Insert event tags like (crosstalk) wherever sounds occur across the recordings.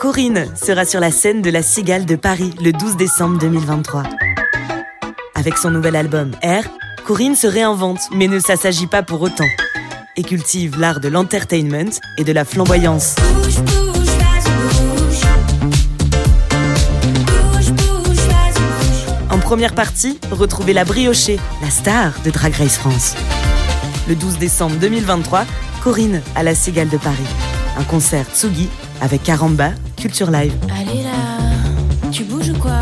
Corinne sera sur la scène de la Cigale de Paris le 12 décembre 2023. Avec son nouvel album Air, Corinne se réinvente mais ne s'assagit pas pour autant et cultive l'art de l'entertainment et de la flamboyance. En première partie, retrouvez la briochée, la star de Drag Race France. Le 12 décembre 2023, Corinne à la Cigale de Paris. Un concert Tsugi avec Caramba, Culture Live. Allez là, tu bouges ou quoi?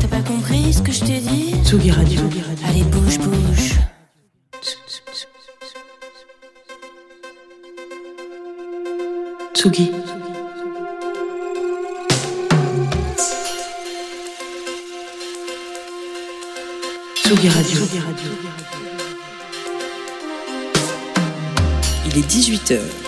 T'as pas compris ce que je t'ai dit? Tsugi Radio. Allez, bouge, bouge. Tsugi. Tsugi Radio. Il est 18h.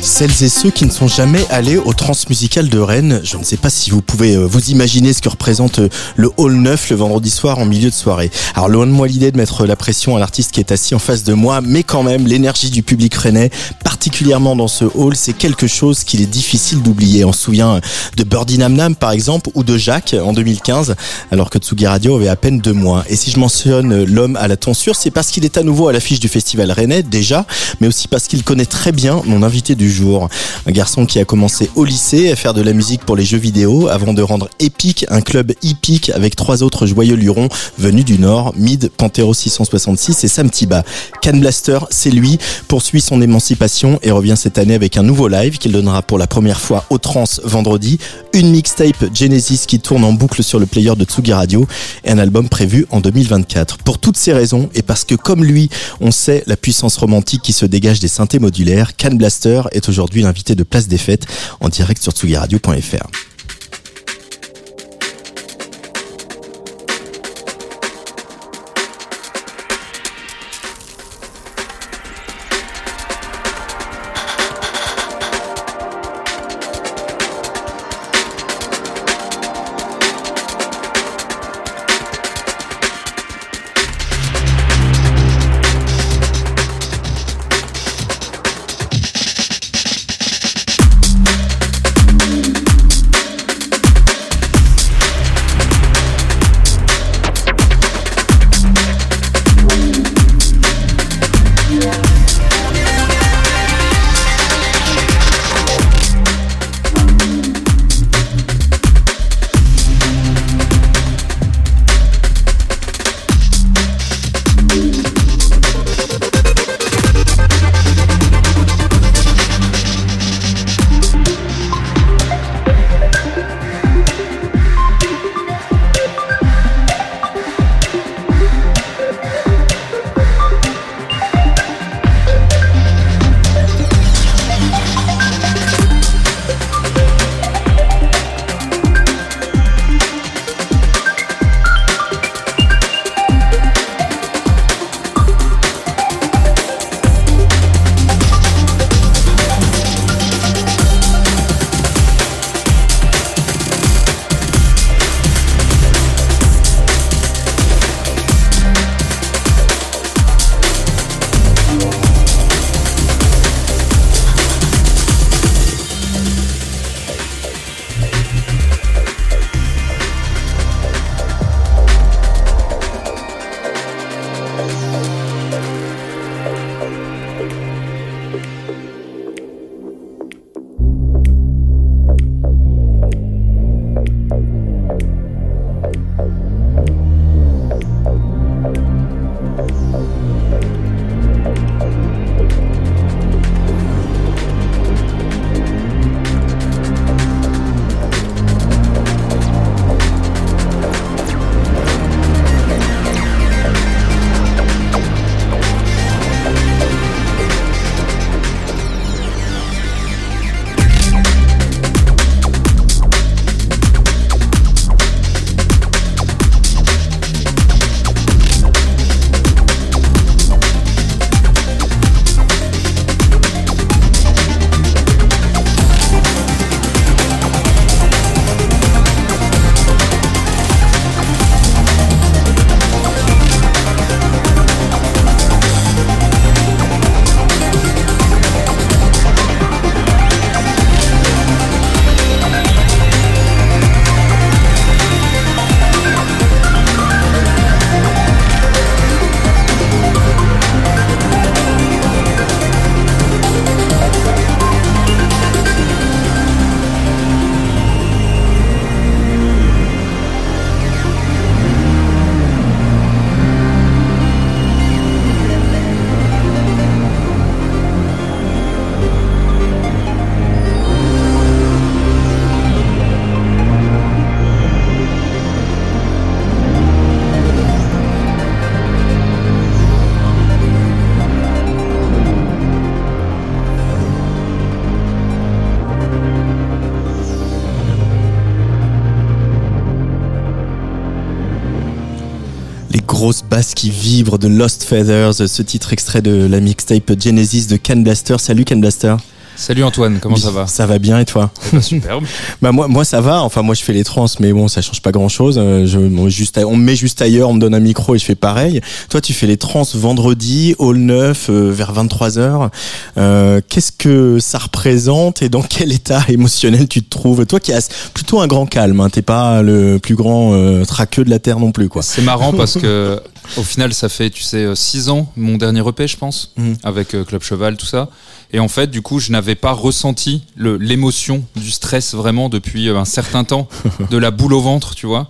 Celles et ceux qui ne sont jamais allés au Transmusical de Rennes, je ne sais pas si vous pouvez euh, vous imaginer ce que représente euh, le hall 9 le vendredi soir en milieu de soirée. Alors loin de moi l'idée de mettre la pression à l'artiste qui est assis en face de moi, mais quand même l'énergie du public rennais, particulièrement dans ce hall, c'est quelque chose qu'il est difficile d'oublier. On se souvient de Birdie Nam Nam par exemple ou de Jacques en 2015, alors que Tsugi Radio avait à peine deux mois. Et si je mentionne euh, l'homme à la tonsure, c'est parce qu'il est à nouveau à l'affiche du festival rennais déjà, mais aussi parce qu'il connaît très bien mon invité du Un garçon qui a commencé au lycée à faire de la musique pour les jeux vidéo avant de rendre épique un club hippique avec trois autres joyeux lurons venus du Nord, Mid, Panthéro 666 et Sam Tiba. Can Blaster, c'est lui, poursuit son émancipation et revient cette année avec un nouveau live qu'il donnera pour la première fois au Trans vendredi, une mixtape Genesis qui tourne en boucle sur le player de Tsugi Radio et un album prévu en 2024. Pour toutes ces raisons et parce que comme lui, on sait la puissance romantique qui se dégage des synthés modulaires, Can Blaster est aujourd'hui l'invité de Place des Fêtes en direct sur tsugiradio.fr. Les grosses basses qui vibrent de Lost Feathers, ce titre extrait de la mixtape Genesis de Ken Blaster. Salut Ken Blaster. Salut Antoine, comment ça va Ça va bien et toi eh ben, Superbe. (laughs) bah moi, moi ça va. Enfin moi je fais les trans, mais bon ça change pas grand chose. Euh, je, juste, on me met juste ailleurs, on me donne un micro et je fais pareil. Toi tu fais les trans vendredi, hall 9 euh, vers 23 h euh, Qu'est-ce que ça représente et dans (laughs) quel état émotionnel tu te trouves? Toi qui as plutôt un grand calme, hein, t'es pas le plus grand euh, traqueux de la terre non plus quoi. C'est marrant parce (laughs) que au final ça fait tu sais 6 ans mon dernier EP je pense mmh. avec Club Cheval tout ça. Et en fait, du coup, je n'avais pas ressenti l'émotion du stress vraiment depuis euh, un certain temps, (laughs) de la boule au ventre, tu vois.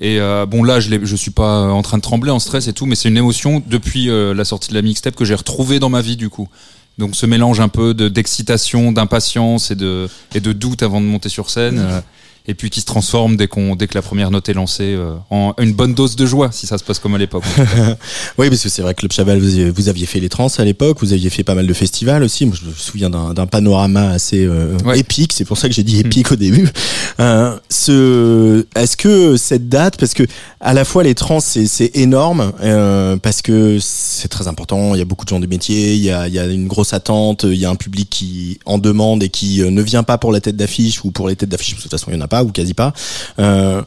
Et euh, bon là, je, je suis pas en train de trembler en stress et tout, mais c'est une émotion depuis euh, la sortie de la mixtape que j'ai retrouvée dans ma vie du coup. Donc ce mélange un peu d'excitation, d'impatience et de, et de doute avant de monter sur scène et puis qui se transforme dès qu'on dès que la première note est lancée euh, en une bonne dose de joie si ça se passe comme à l'époque. (laughs) oui parce que c'est vrai que Club Chaval vous, aviez fait les trans à l'époque, vous aviez fait pas mal de festivals aussi. Moi je me souviens d'un panorama assez euh, épique, c'est pour ça que j'ai dit hmm. épique au début. Euh, ce est-ce que cette date parce que à la fois les trans c'est énorme euh, parce que c'est très important, il y a beaucoup de gens du métier, il y a il y a une grosse attente, il y a un public qui en demande et qui ne vient pas pour la tête d'affiche ou pour les têtes d'affiche de toute façon il y en a pas ou quasi pas. Euh,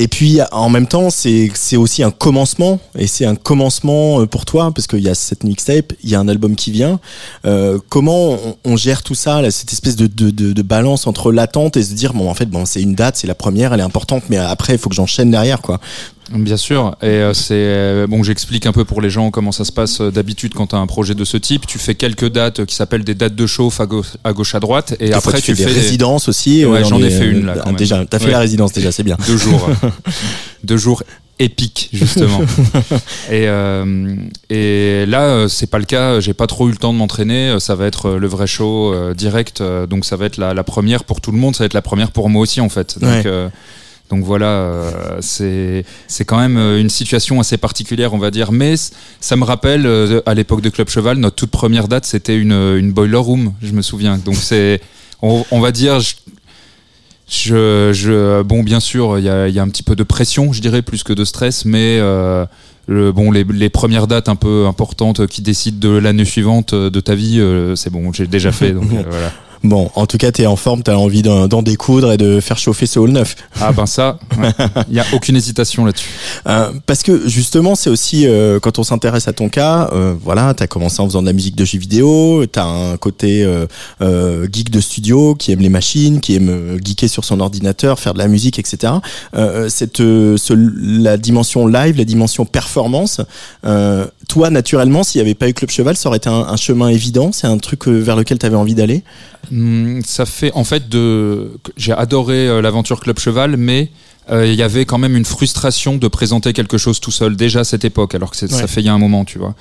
et puis en même temps, c'est c'est aussi un commencement et c'est un commencement euh, pour toi parce qu'il y a cette mixtape, il y a un album qui vient. Euh, comment on, gère tout ça, cette espèce de, de, de, de, balance entre l'attente et se dire bon en fait bon c'est une date, c'est la première, elle est importante, mais après il faut que j'enchaîne derrière quoi. Bien sûr, et euh, c'est euh, bon. J'explique un peu pour les gens comment ça se passe euh, d'habitude quand tu as un projet de ce type. Tu fais quelques dates qui s'appellent des dates de chauffe à gauche à, gauche, à droite, et après tu, fais des résidences aussi. Ouais, j'en ai fait une là. Quand déjà, t'as fait la résidence déjà, c'est bien. Deux jours, (laughs) deux jours épiques justement. (laughs) et euh, et là, c'est pas le cas. J'ai pas trop eu le temps de m'entraîner. Ça va être le vrai show direct. Donc ça va être la, la, première pour tout le monde. Ça va être la première pour moi aussi en fait. Donc ouais. Donc voilà, euh, c'est c'est quand même euh, une situation assez particulière, on va dire. Mais ça me rappelle, euh, à l'époque de Club Cheval, notre toute première date, c'était une, une boiler room, je me souviens. Donc c'est, on, on, va dire, je, je, bon, bien sûr, il y a, y a, un petit peu de pression, je dirais, plus que de stress, mais euh, le, bon, les, les, premières dates un peu importantes qui décident de l'année suivante de ta vie, c'est bon, j'ai déjà fait. Donc (laughs) voilà. Bon, en tout cas, tu es en forme, tu as envie d'en découdre et de faire chauffer ce hall neuf. Ah ben ça, il ouais. (laughs) n'y a aucune hésitation là-dessus. Euh, parce que justement, c'est aussi, euh, quand on s'intéresse à ton cas, euh, voilà, tu as commencé en faisant de la musique de jeux vidéo, tu as un côté euh, euh, geek de studio qui aime les machines, qui aime geeker sur son ordinateur, faire de la musique, etc. cette, ce, la dimension live, la dimension performance, toi, naturellement, s'il n'y avait pas eu Club Cheval, ça aurait été un, un chemin évident, c'est un truc vers lequel tu avais envie d'aller? Ça fait en fait de. J'ai adoré euh, l'aventure Club Cheval, mais euh, il y avait quand même une frustration de présenter quelque chose tout seul déjà à cette époque, alors que ouais. ça fait il y a un moment, tu vois.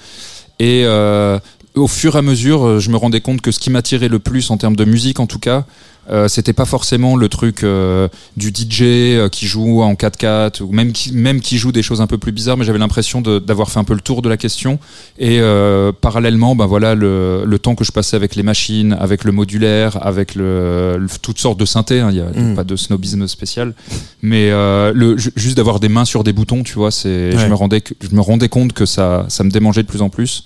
Et euh, au fur et à mesure, je me rendais compte que ce qui m'attirait le plus en termes de musique, en tout cas, euh, c'était pas forcément le truc euh, du DJ euh, qui joue en 4x4 ou même qui, même qui joue des choses un peu plus bizarres mais j'avais l'impression d'avoir fait un peu le tour de la question et euh, parallèlement ben voilà le, le, temps que je passais avec les machines avec le modulaire avec le, le toutes sortes de synthés il hein, y a mm. pas de snobisme spécial mais euh, le, juste d'avoir des mains sur des boutons tu vois c'est ouais. je me rendais je me rendais compte que ça ça me démangeait de plus en plus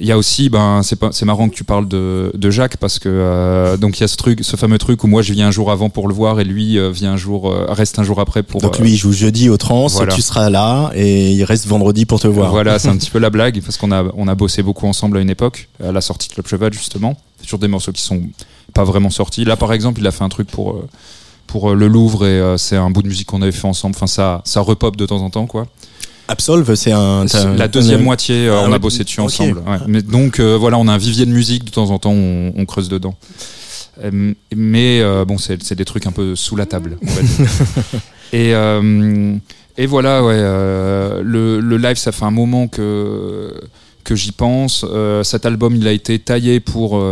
il y a aussi, ben, c'est marrant que tu parles de, de Jacques parce que euh, donc il y a ce truc, ce fameux truc où moi je viens un jour avant pour le voir et lui euh, vient un jour, euh, reste un jour après pour. Donc lui il joue jeudi au trans, voilà. tu seras là et il reste vendredi pour te voir. Voilà, c'est un (laughs) petit peu la blague parce qu'on a on a bossé beaucoup ensemble à une époque à la sortie de Club Cheval justement sur des morceaux qui sont pas vraiment sortis. Là par exemple il a fait un truc pour pour le Louvre et c'est un bout de musique qu'on avait fait ensemble. Enfin ça ça repop de temps en temps quoi. Absolve, c'est un. La deuxième un... moitié, euh, ah, on a bossé dessus okay. ensemble. Ouais. Mais donc euh, voilà, on a un vivier de musique de temps en temps, on, on creuse dedans. Euh, mais bon, c'est des trucs un peu sous la table. (laughs) et et voilà, ouais, le, le, live, ça fait un moment que que j'y pense. cet album, il a été taillé pour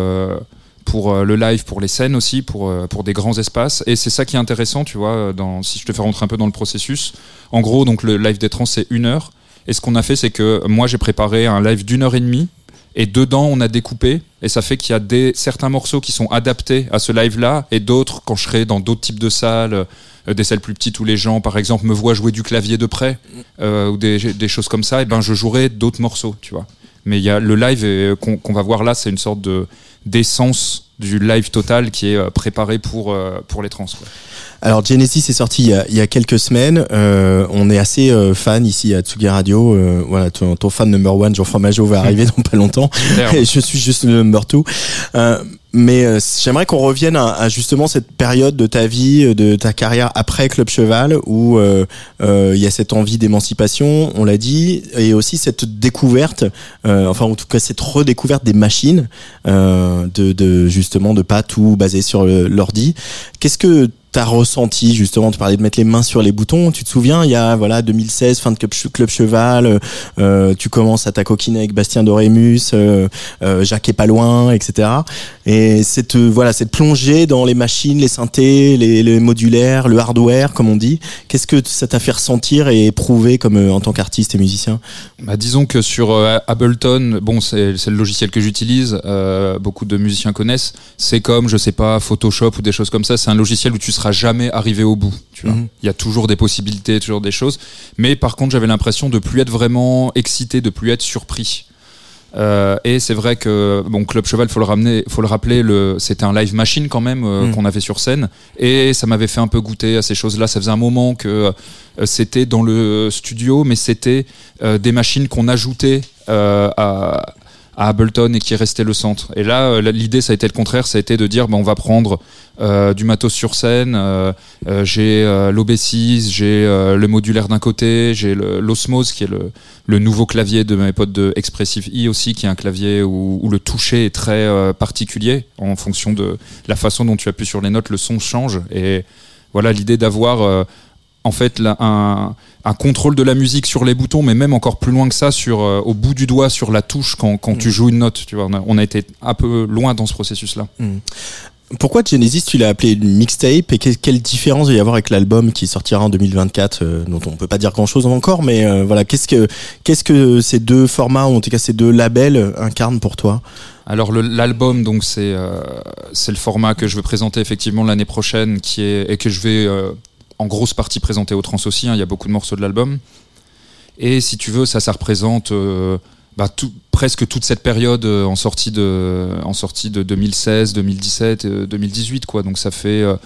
pour le live, pour les scènes aussi, pour, pour des grands espaces. Et c'est ça qui est intéressant, tu vois, dans, si je te fais rentrer un peu dans le processus. En gros, donc le live des trans, c'est une heure. Et ce qu'on a fait, c'est que moi, j'ai préparé un live d'une heure et demie. Et dedans, on a découpé, et ça fait qu'il y a des, certains morceaux qui sont adaptés à ce live-là, et d'autres, quand je serai dans d'autres types de salles, euh, des salles plus petites où les gens, par exemple, me voient jouer du clavier de près, euh, ou des, choses comme ça, et ben je jouerai d'autres morceaux, tu vois. Mais il y a le live qu'on va voir là, c'est une sorte de d'essence du live total qui est préparé pour, pour les trans. Alors Genesis est sorti il y a, il y a quelques semaines. Euh, on est assez euh, fan ici à Tsugi Radio. Euh, voilà, ton, ton, fan number one, Jean-François Majot, va (laughs) arriver dans pas longtemps. Et je suis juste le number two. Euh, mais euh, j'aimerais qu'on revienne à, à, justement cette période de ta vie, de ta carrière après Club Cheval, où il y a cette envie d'émancipation, on l'a dit, et aussi cette découverte, enfin en tout cas cette redécouverte des machines, de, de justement de pas tout baser sur l'ordi. Qu'est-ce que t'as ressenti justement tu parlais de mettre les mains sur les boutons tu te souviens il y a voilà 2016 fin de club, cheval euh, tu commences à ta coquiner avec Bastien Dorémus euh, euh, Jacques est pas loin etc et cette voilà cette plongée dans les machines les synthés les, les modulaires le hardware comme on dit qu'est-ce que ça t'a fait ressentir et éprouver comme en tant qu'artiste et musicien? Bah, disons que sur Ableton bon c'est le logiciel que j'utilise beaucoup de musiciens connaissent. C'est comme je sais pas Photoshop ou des choses comme ça c'est un logiciel où tu seras jamais arrivé au bout. Tu vois. Mhm. Il y a toujours des possibilités, toujours des choses. Mais par contre, j'avais l'impression de plus être vraiment excité, de plus être surpris. Euh, et c'est vrai que bon Club Cheval faut le ramener faut le rappeler le c'était un live machine quand même euh, mhm. qu'on avait sur scène et ça m'avait fait un peu goûter à ces choses là ça faisait un moment que euh, c'était dans le studio mais c'était des machines qu'on ajoutait à à Ableton et qui est resté le centre. Et là, euh, l'idée, ça a été le contraire, ça a été de dire, bah, on va prendre euh, du matos sur scène, euh, j'ai l'OB6, j'ai le modulaire d'un côté, j'ai l'Osmose qui est le, nouveau clavier de mes potes de Expressive E aussi, qui est un clavier où le toucher est très particulier en fonction de la façon dont tu appuies sur les notes, le son change. Et voilà l'idée d'avoir en fait un, un, contrôle de la musique sur les boutons, mais même encore plus loin que ça, sur euh, au bout du doigt sur la touche quand, quand tu mm. joues une note. Tu vois, on a, été un peu loin dans ce processus-là. Mm. Pourquoi Genesis tu l'as appelé une mixtape et quelle différence il y avoir avec l'album qui sortira en 2024 euh, dont on peut pas dire grand chose encore mais euh, voilà qu'est-ce que qu'est-ce que ces deux formats ou en tout cas ces deux labels incarnent pour toi? Alors l'album donc c'est c'est le format que je veux présenter effectivement l'année prochaine qui est et que je vais en grosse partie présenté au trans aussi. Hein, il y a beaucoup de morceaux de l'album. Et si tu veux, ça, ça représente euh, bah, tout, presque toute cette période euh, en sortie de, en sortie de 2016, 2017, 2018, quoi. Donc ça fait, euh,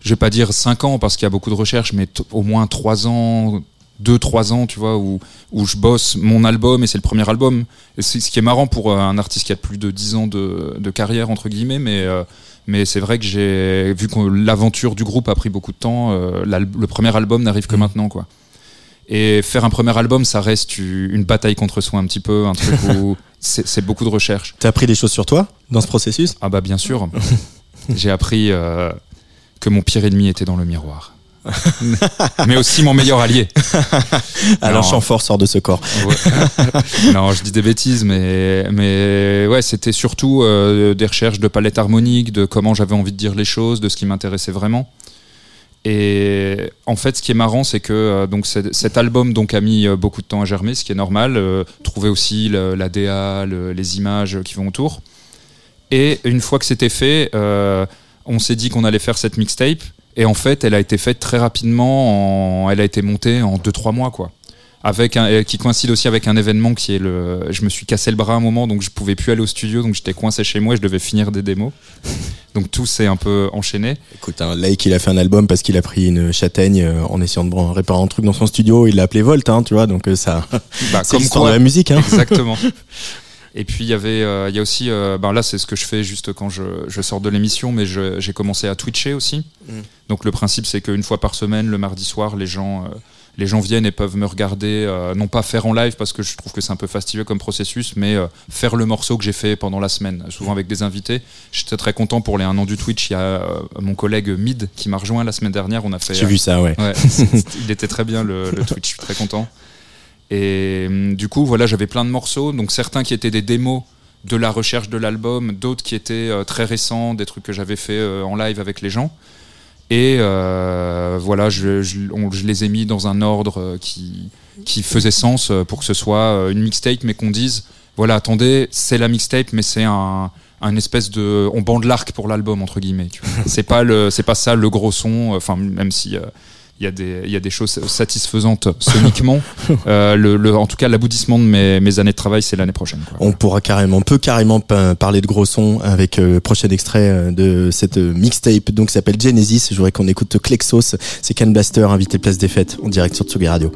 je vais pas dire 5 ans parce qu'il y a beaucoup de recherches, mais au moins 3 ans, 2-3 ans, tu vois, où, où je bosse mon album et c'est le premier album. Et ce qui est marrant pour un artiste qui a plus de 10 ans de, de carrière, entre guillemets, mais mais c'est vrai que j'ai vu que l'aventure du groupe a pris beaucoup de temps. Euh, le premier album n'arrive que mm. maintenant, quoi. Et faire un premier album, ça reste une bataille contre soi un petit peu, un truc où (laughs) c'est beaucoup de recherche. T'as appris des choses sur toi dans ce processus? Ah bah bien sûr. (laughs) j'ai appris euh, que mon pire ennemi était dans le miroir. (laughs) mais aussi mon meilleur allié. (laughs) Alors Chamfort sort de ce corps. (laughs) non, je dis des bêtises, mais mais ouais, c'était surtout euh, des recherches de palette harmonique, de comment j'avais envie de dire les choses, de ce qui m'intéressait vraiment. Et en fait, ce qui est marrant, c'est que euh, donc cet album donc a mis euh, beaucoup de temps à germer, ce qui est normal. trouver aussi la DA, les images qui vont autour. Et une fois que c'était fait, on s'est dit qu'on allait faire cette mixtape. Et en fait, elle a été faite très rapidement. Elle a été montée en 2-3 mois, quoi. Avec un, qui coïncide aussi avec un événement qui est le. Je me suis cassé le bras un moment, donc je pouvais plus aller au studio, donc j'étais coincé chez moi et je devais finir des démos. (laughs) Donc tout s'est un peu enchaîné. Écoute, un Lake, il a fait un album parce qu'il a pris une châtaigne euh, en essayant de réparer un truc dans son studio. Il l'a appelé Volt, hein, tu vois, donc euh, ça. Bah, (laughs) comme quoi, la musique, hein. Exactement. (laughs) Et puis il y avait, euh, il y a aussi, euh, ben là c'est ce que je fais juste quand je, je sors de l'émission, mais j'ai commencé à twitcher aussi. Mm. Donc le principe c'est qu'une fois par semaine, le mardi soir, les gens, euh, les gens viennent et peuvent me regarder, non pas faire en live parce que je trouve que c'est un peu fastidieux comme processus, mais faire le morceau que j'ai fait pendant la semaine, souvent avec des invités. J'étais très content pour les un an du Twitch. Il y a mon collègue Mid qui m'a rejoint la semaine dernière. On a fait. J'ai vu ça, ouais. ouais (laughs) il était très bien le, le Twitch. Je suis très content. Et hum, du coup, voilà, j'avais plein de morceaux, donc certains qui étaient des démos de la recherche de l'album, d'autres qui étaient euh, très récents, des trucs que j'avais fait euh, en live avec les gens. Et euh, voilà, je, je, je, les ai mis dans un ordre qui, qui faisait sens pour que ce soit une mixtape, mais qu'on dise, voilà, attendez, c'est la mixtape, mais c'est un, un espèce de, on bande l'arc pour l'album entre guillemets. (laughs) c'est pas le, pas ça le gros son. Enfin, même si il y a des, il y a des choses satisfaisantes soniquement. (laughs) euh, le, le- en tout cas, l'aboutissement de mes, mes années de travail, c'est l'année prochaine. Quoi. On pourra carrément, on peut carrément pa- parler de gros sons avec euh, le prochain extrait euh, de cette mixtape donc qui s'appelle Genesis. Je voudrais qu'on écoute Klexos, c'est Can Blaster, invité Place des Fêtes en direct sur Tsugi Radio.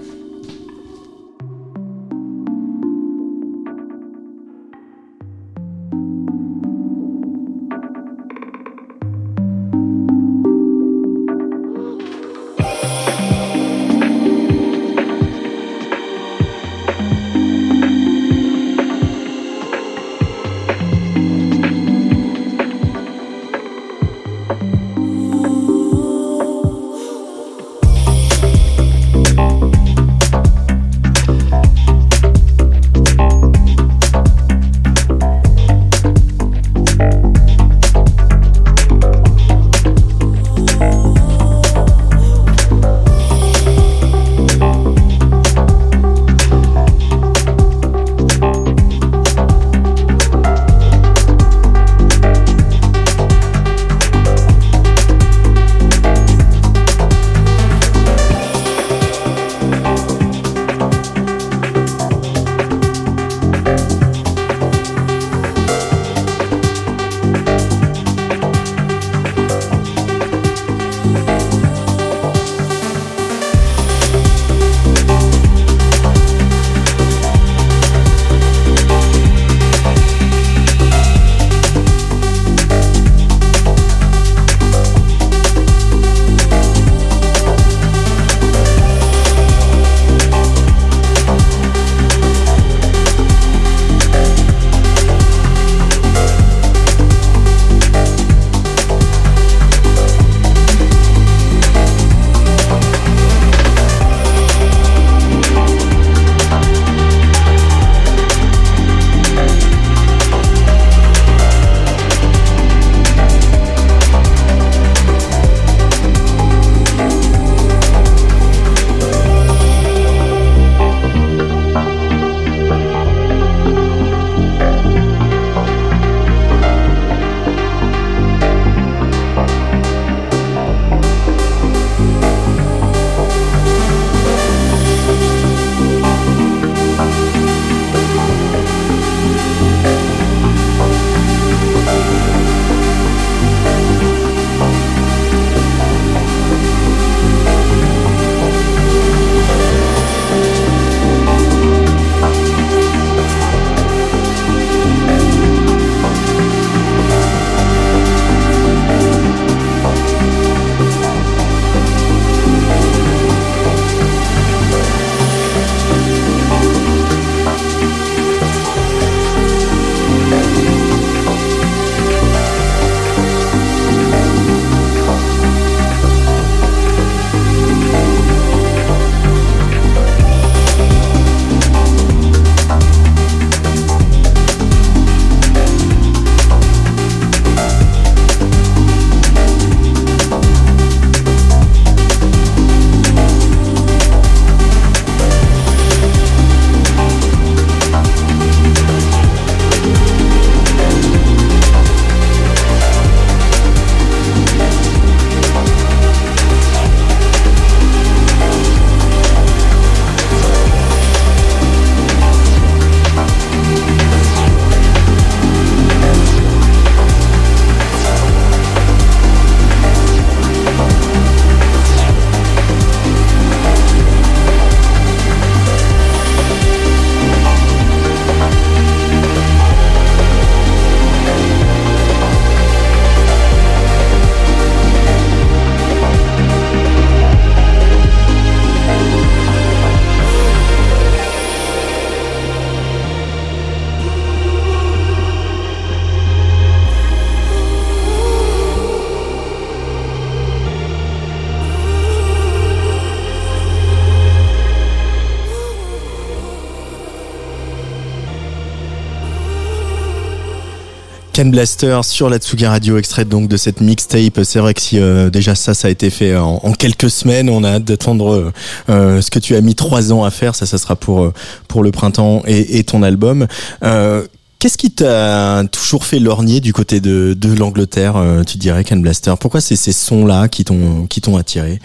Ken Blaster sur la Tsuga Radio, extrait donc de cette mixtape. C'est vrai que si euh, déjà ça, ça a été fait en, quelques semaines, on a hâte d'attendre euh, ce que tu as mis trois ans à faire. Ça, ça sera pour pour le printemps et, ton album. Qu'est-ce qui t'a toujours fait lorgner du côté de, l'Angleterre, tu dirais, Ken Blaster? Pourquoi c'est ces sons-là qui t'ont qui t'ont attiré?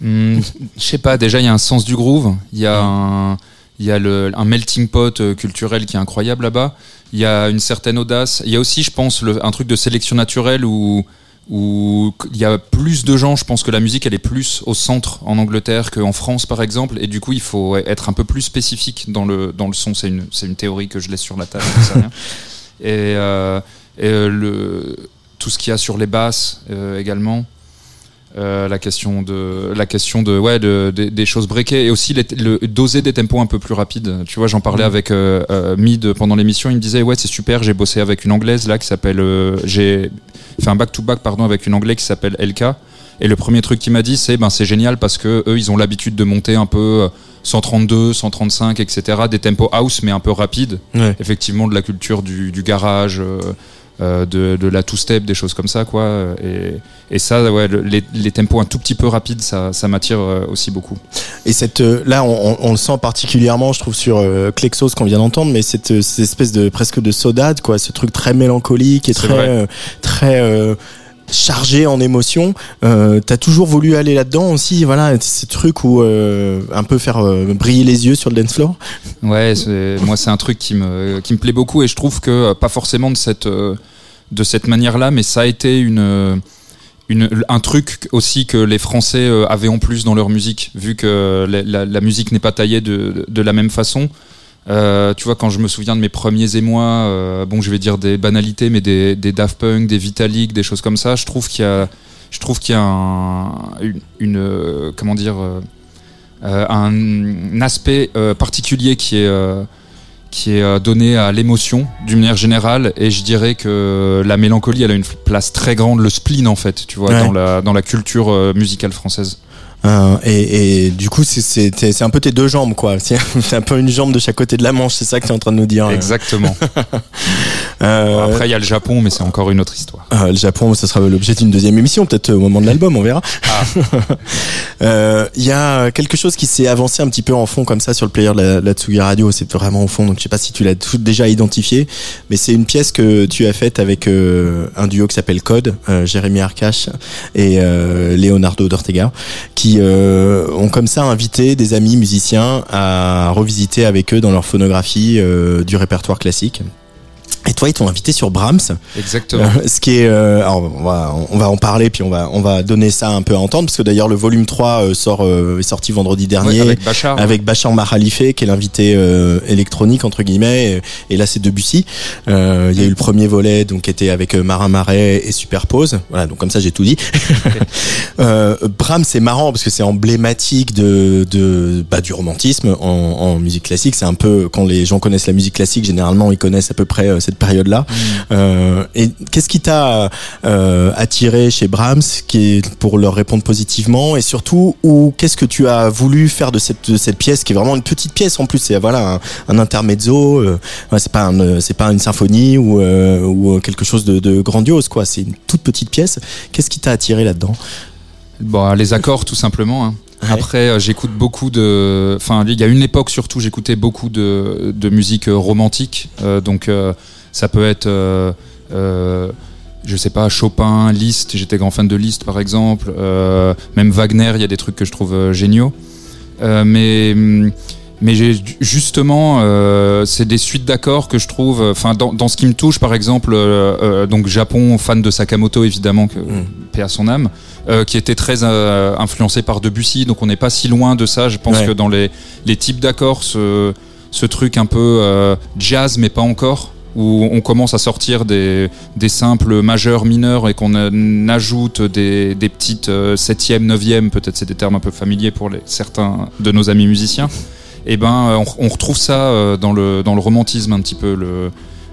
Hmm, Je sais pas. Déjà, il y a un sens du groove. Il y a un il y a le, un melting pot euh, culturel qui est incroyable là-bas. Il y a une certaine audace. Il y a aussi, je pense, le, un truc de sélection naturelle où où il y a plus de gens, je pense que la musique elle est plus au centre en Angleterre qu'en France par exemple, et du coup il faut être un peu plus spécifique dans le, dans le son, c'est une, une théorie que je laisse sur la table, rien. (laughs) Et, euh, et euh, le, tout ce qu'il y a sur les basses euh, également, euh, la question de la question de ouais de, des choses breakées et aussi le, doser des tempos un peu plus rapides. Tu vois j'en parlais mm. avec euh, euh, Mid pendant l'émission. Il me disait ouais c'est super j'ai bossé avec une anglaise là qui s'appelle euh, j'ai fait un back to back pardon avec une anglaise qui s'appelle LK et le premier truc qu'il m'a dit c'est ben c'est génial parce que eux ils ont l'habitude de monter un peu 132 135 etc des tempos house mais un peu rapides. Effectivement de la culture du, du garage euh, de, de, la two-step, des choses comme ça, quoi. Et, et ça, ouais, les, les, tempos un tout petit peu rapides, ça, ça m'attire euh, aussi beaucoup. Et cette, euh, là, on, on, le sent particulièrement, je trouve, sur euh, Klexos qu'on vient d'entendre, mais cette, cette, espèce de presque de sodade, quoi, ce truc très mélancolique et très, très chargé en émotions. Euh, T'as toujours voulu aller là-dedans aussi, voilà, ces trucs où euh, un peu faire euh, briller les yeux sur le dance floor. Ouais, moi c'est un truc qui me qui me plaît beaucoup et je trouve que euh, pas forcément de cette de cette manière-là, mais ça a été une un truc aussi que les Français avaient en plus dans leur musique, vu que la, musique n'est pas taillée de, de la même façon. Euh, tu vois, quand je me souviens de mes premiers émois, euh, bon, je vais dire des banalités, mais des, des Daft Punk, des Vitalik, des choses comme ça, je trouve qu'il y a, je trouve qu'il y a un, une, euh, comment dire, euh, un aspect particulier qui est qui est donné à l'émotion d'une manière générale. Et je dirais que la mélancolie elle a une place très grande le spleen en fait tu vois dans la dans la culture musicale française euh, et, et, du coup, c'est un peu tes deux jambes, quoi. (laughs) C'est un peu une jambe de chaque côté de la manche, c'est ça que tu es en train de nous dire. Exactement. (laughs) euh, Après, il y a le Japon, mais c'est encore une autre histoire. Euh, le Japon, ça sera l'objet d'une deuxième émission, peut-être au moment de l'album, on verra. Ah. (laughs) Il y a quelque chose qui s'est avancé un petit peu en fond, comme ça, sur le player de la, la Tsugi Radio. C'est vraiment au fond, donc je sais pas si tu l'as déjà identifié, mais c'est une pièce que tu as faite avec un duo qui s'appelle Code, Jérémy Arcache et Leonardo D'Ortega, qui euh, ont comme ça invité des amis musiciens à revisiter avec eux dans leur phonographie euh, du répertoire classique. Et toi, ils t'ont invité sur Brahms. Exactement. Euh, ce qui est, euh, alors on va, on va en parler puis on va, on va donner ça un peu à entendre parce que d'ailleurs le volume 3 euh, sort, est sorti vendredi dernier avec Bachar, avec Bachar Mahalife qui est l'invité électronique entre guillemets. Et, là, c'est Debussy. Il y a eu le premier volet donc qui était avec Marin Marais et Superpose. Voilà, donc comme ça j'ai tout dit. (laughs) Brahms, c'est marrant parce que c'est emblématique de, de bah, du romantisme en, en musique classique. C'est un peu quand les gens connaissent la musique classique, généralement ils connaissent à peu près cette période-là. Mm. Euh, et qu'est-ce qui t'a euh, attiré chez Brahms, qui est pour leur répondre positivement, et surtout, ou qu'est-ce que tu as voulu faire de cette, de cette pièce, qui est vraiment une petite pièce en plus, c'est voilà un, un intermezzo, euh, c'est pas un, c'est pas une symphonie ou, ou quelque chose de, de grandiose, quoi. C'est une toute petite pièce. Qu'est-ce qui t'a attiré là-dedans? Bon, les accords, tout simplement. Hein. Après, j'écoute beaucoup de. Enfin, il y a une époque surtout, j'écoutais beaucoup de, de musique romantique. Euh, donc, euh, ça peut être, je sais pas, Chopin, Liszt. J'étais grand fan de Liszt, par exemple. même Wagner, il y a des trucs que je trouve géniaux. mais hum, mais justement, euh, c'est des suites d'accords que je trouve. Enfin, dans, dans, ce qui me touche, par exemple, euh, euh, donc Japon, fan de Sakamoto évidemment, que, mm. paix à son âme, euh, qui était très euh, influencé par Debussy. Donc on n'est pas si loin de ça. Je pense ouais. que dans les, les types d'accords, ce, ce truc un peu euh, jazz, mais pas encore où on commence à sortir des, simples majeurs, mineurs et qu'on ajoute des, petites septièmes, neuvièmes, peut-être c'est des termes un peu familiers pour certains de nos amis musiciens et eh ben on, on, retrouve ça euh, dans le romantisme un petit peu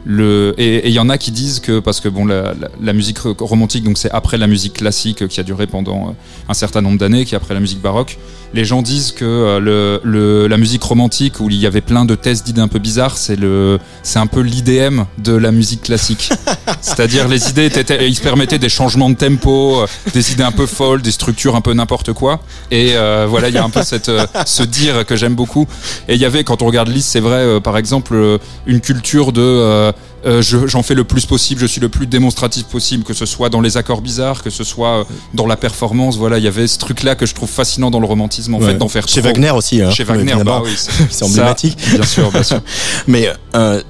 le et il y en a qui disent que parce que bon la, la, la musique romantique donc c'est après la musique classique qui a duré pendant un certain nombre d'années qui est après la musique baroque les gens disent que euh, le, le, la musique romantique où il y avait plein de thèses d'idées un peu bizarres, c'est le, c'est un peu l'IDM de la musique classique. (laughs) C'est-à-dire les idées étaient, ils se permettaient des changements de tempo, euh, des idées un peu folles, des structures un peu n'importe quoi. Et euh, voilà, il y a un peu cette, euh, ce dire que j'aime beaucoup. Et il y avait, quand on regarde Lys, c'est vrai, par exemple, une culture de euh, j'en fais le plus possible, je suis le plus démonstratif possible, que ce soit dans les accords bizarres, que ce soit euh, dans la performance. Voilà, il y avait ce truc-là que je trouve fascinant dans le romantisme, en fait, d'en faire Chez Wagner aussi. Hein, Chez Wagner, bah oui, c'est (laughs) emblématique. bien sûr, bien sûr. (laughs) Mais euh,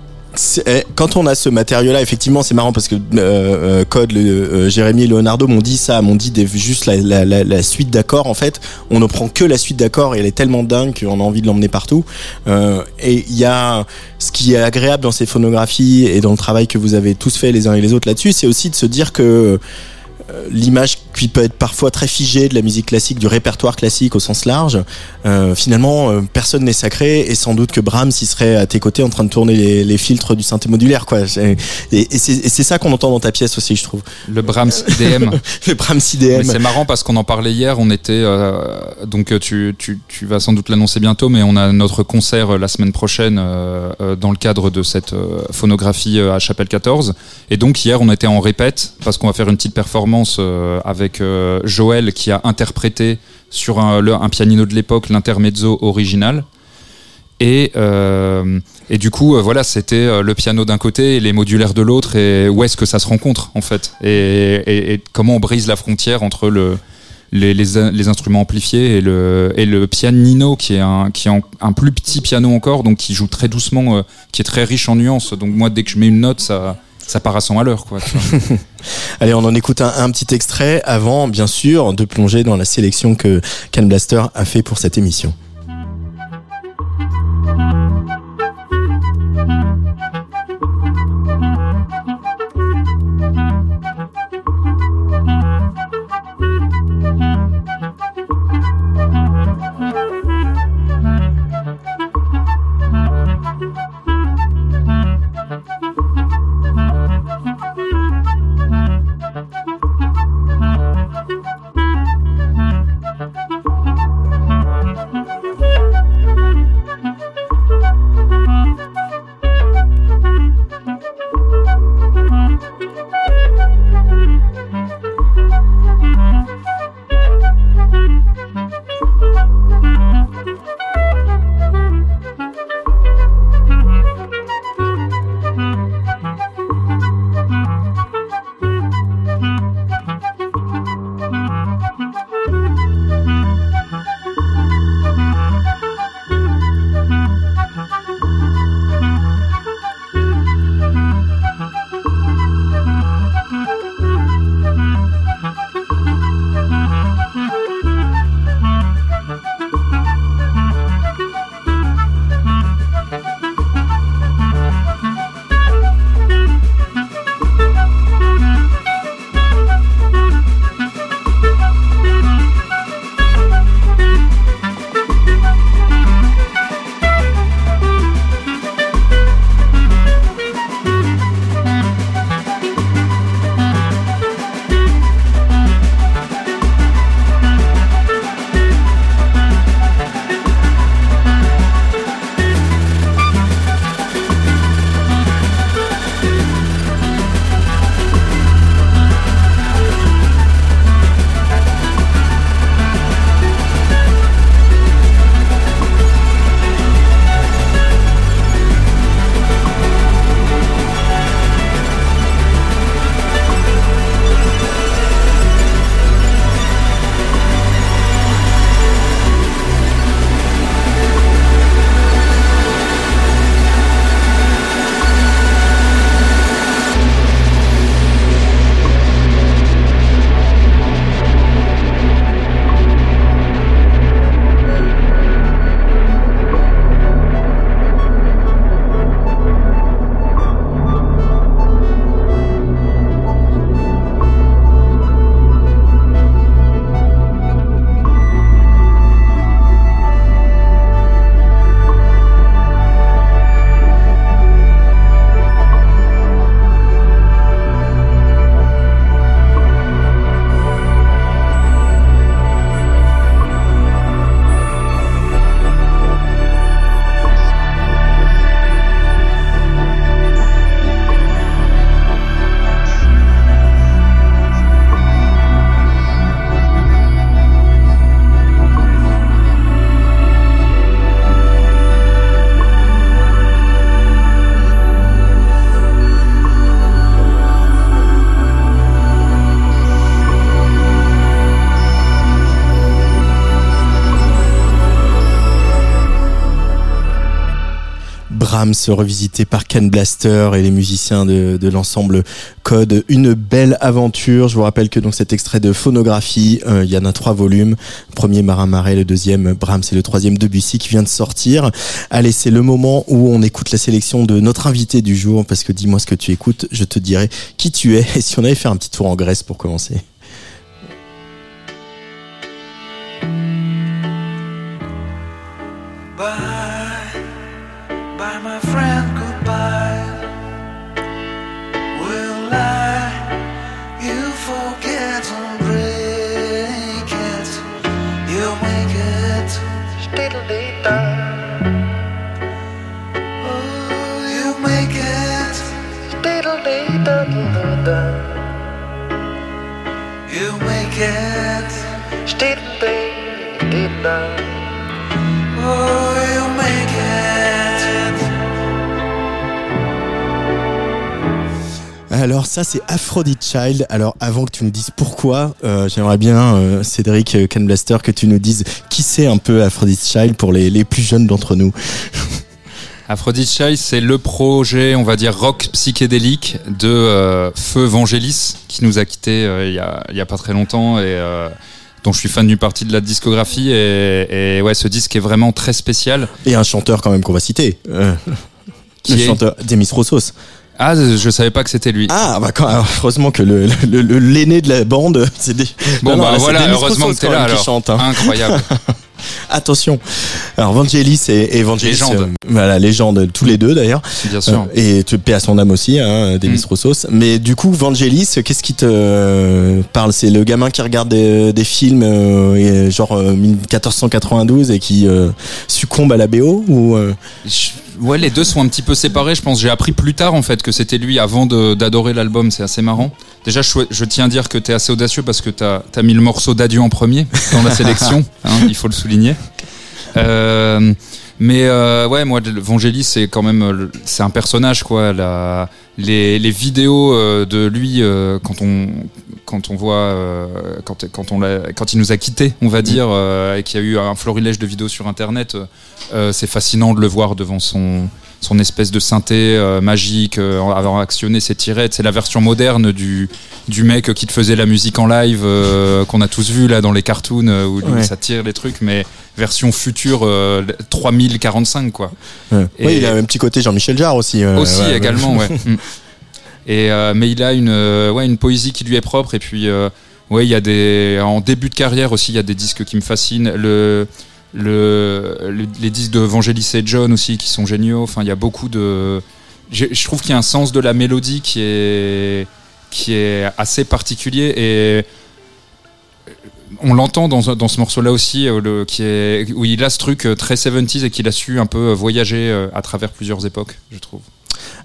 quand on a ce matériau-là, effectivement, c'est marrant parce que euh, euh Code, le, euh, Jérémy et Leonardo m'ont dit ça, m'ont dit juste la, la, la, suite d'accords. En fait, on ne prend que la suite d'accords et elle est tellement dingue qu'on a envie de l'emmener partout. Euh, et il y a ce qui est agréable dans ces phonographies et dans le travail que vous avez tous fait les uns et les autres là-dessus, c'est aussi de se dire que l'image qui peut être parfois très figée de la musique classique, du répertoire classique au sens large, euh, finalement, euh, personne n'est sacré et sans doute que Brahms il serait à tes côtés en train de tourner les, les filtres du synthé modulaire, quoi. Et, et c'est ça qu'on entend dans ta pièce aussi, je trouve. Le Brahms IDM. (laughs) le Brahms IDM. C'est marrant parce qu'on en parlait hier. On était euh, donc tu, tu, tu vas sans doute l'annoncer bientôt, mais on a notre concert la semaine prochaine dans le cadre de cette phonographie à Chapelle 14. Et donc hier, on était en répète parce qu'on va faire une petite performance avec avec euh, Joël qui a interprété sur un, pianino de l'époque l'intermezzo original. Et, euh, et du coup, euh, voilà, c'était le piano d'un côté et les modulaires de l'autre. Et où est-ce que ça se rencontre, en fait et, comment on brise la frontière entre le, les, instruments amplifiés et le, pianino, qui est, un, qui est un, plus petit piano encore, donc qui joue très doucement, qui est très riche en nuances. Donc moi, dès que je mets une note, ça ça part à 100 à l'heure. quoi. (laughs) Allez, on en écoute un, un, petit extrait avant, bien sûr, de plonger dans la sélection que Can Blaster a fait pour cette émission. Brahms revisité par Ken Blaster et les musiciens de, l'ensemble Code. Une belle aventure. Je vous rappelle que donc cet extrait de phonographie, euh, il y en a trois volumes. Premier Marin Marais, le deuxième Brahms et le troisième Debussy qui vient de sortir. Allez, c'est le moment où on écoute la sélection de notre invité du jour parce que dis-moi ce que tu écoutes, je te dirai qui tu es et si on avait fait un petit tour en Grèce pour commencer. Alors ça c'est Aphrodite Child. Alors avant que tu nous dises pourquoi, euh, j'aimerais bien euh, Cédric euh, Ken Blaster que tu nous dises qui c'est un peu Aphrodite Child pour les, plus jeunes d'entre nous. (laughs) Aphrodite Child, c'est le projet, on va dire, rock psychédélique de euh, Feu Vangelis, qui nous a quittés euh, il, y a, y a pas très longtemps et euh, dont je suis fan d'une partie de la discographie. Et, et ouais, ce disque est vraiment très spécial. Et un chanteur quand même qu'on va citer. Euh, Qui le est- chanteur Demis Roussos. Ah, je savais pas que c'était lui. Ah bah quand, heureusement que le l'aîné de la bande c'est des... Bon, Non, non, bah là, voilà, heureusement Roussos que t'es là alors. chante, hein. Incroyable. (laughs) (laughs) Attention. Alors Vangelis et Evangelis, Légende. euh, voilà légende tous les deux d'ailleurs. Bien sûr. Euh, et tu paix à son âme aussi, hein, Demis Mm. Roussos. Mais du coup, Vangelis, qu'est-ce qui te euh, parle? C'est le gamin qui regarde des, des films et, genre euh, 1492 et qui succombe à la BO ou Je- Ouais, les deux sont un petit peu séparés. Je pense j'ai appris plus tard en fait que c'était lui avant d'adorer l'album. C'est assez marrant. Déjà, je tiens à dire que t'es assez audacieux parce que t'as as mis le morceau d'adieu en premier dans la sélection. (laughs) hein, il faut le souligner. Euh, mais euh, ouais, moi, Vangelis, c'est quand même, euh, c'est un personnage quoi. La, les, les vidéos euh, de lui euh, quand on quand on voit quand quand on l'a quand il nous a quittés, on va dire, euh, et qu'il y a eu un florilège de vidéos sur internet. c'est fascinant de le voir devant son son espèce de synthé euh, magique, euh, avoir actionné ses tirettes. C'est la version moderne du, du mec qui te faisait la musique en live euh, qu'on a tous vu là dans les cartoons euh, où lui, Ouais. ça tire les trucs, mais version future euh, 3045 quoi. ouais. Et- il a un petit côté Jean-Michel Jarre aussi. euh, Aussi ouais, également, ouais. (laughs) Mm. Et euh, mais il a une euh, ouais une poésie qui lui est propre et puis euh, ouais il y a des en début de carrière aussi il y a des disques qui me fascinent le le, le- les disques de Vangelis et John aussi qui sont géniaux enfin il y a beaucoup de je trouve qu'il y a un sens de la mélodie qui est qui est assez particulier et on l'entend dans, dans ce morceau-là aussi, euh, le, qui est, où il a ce truc euh, très 70s et qu'il a su un peu euh, voyager à travers plusieurs époques, je trouve.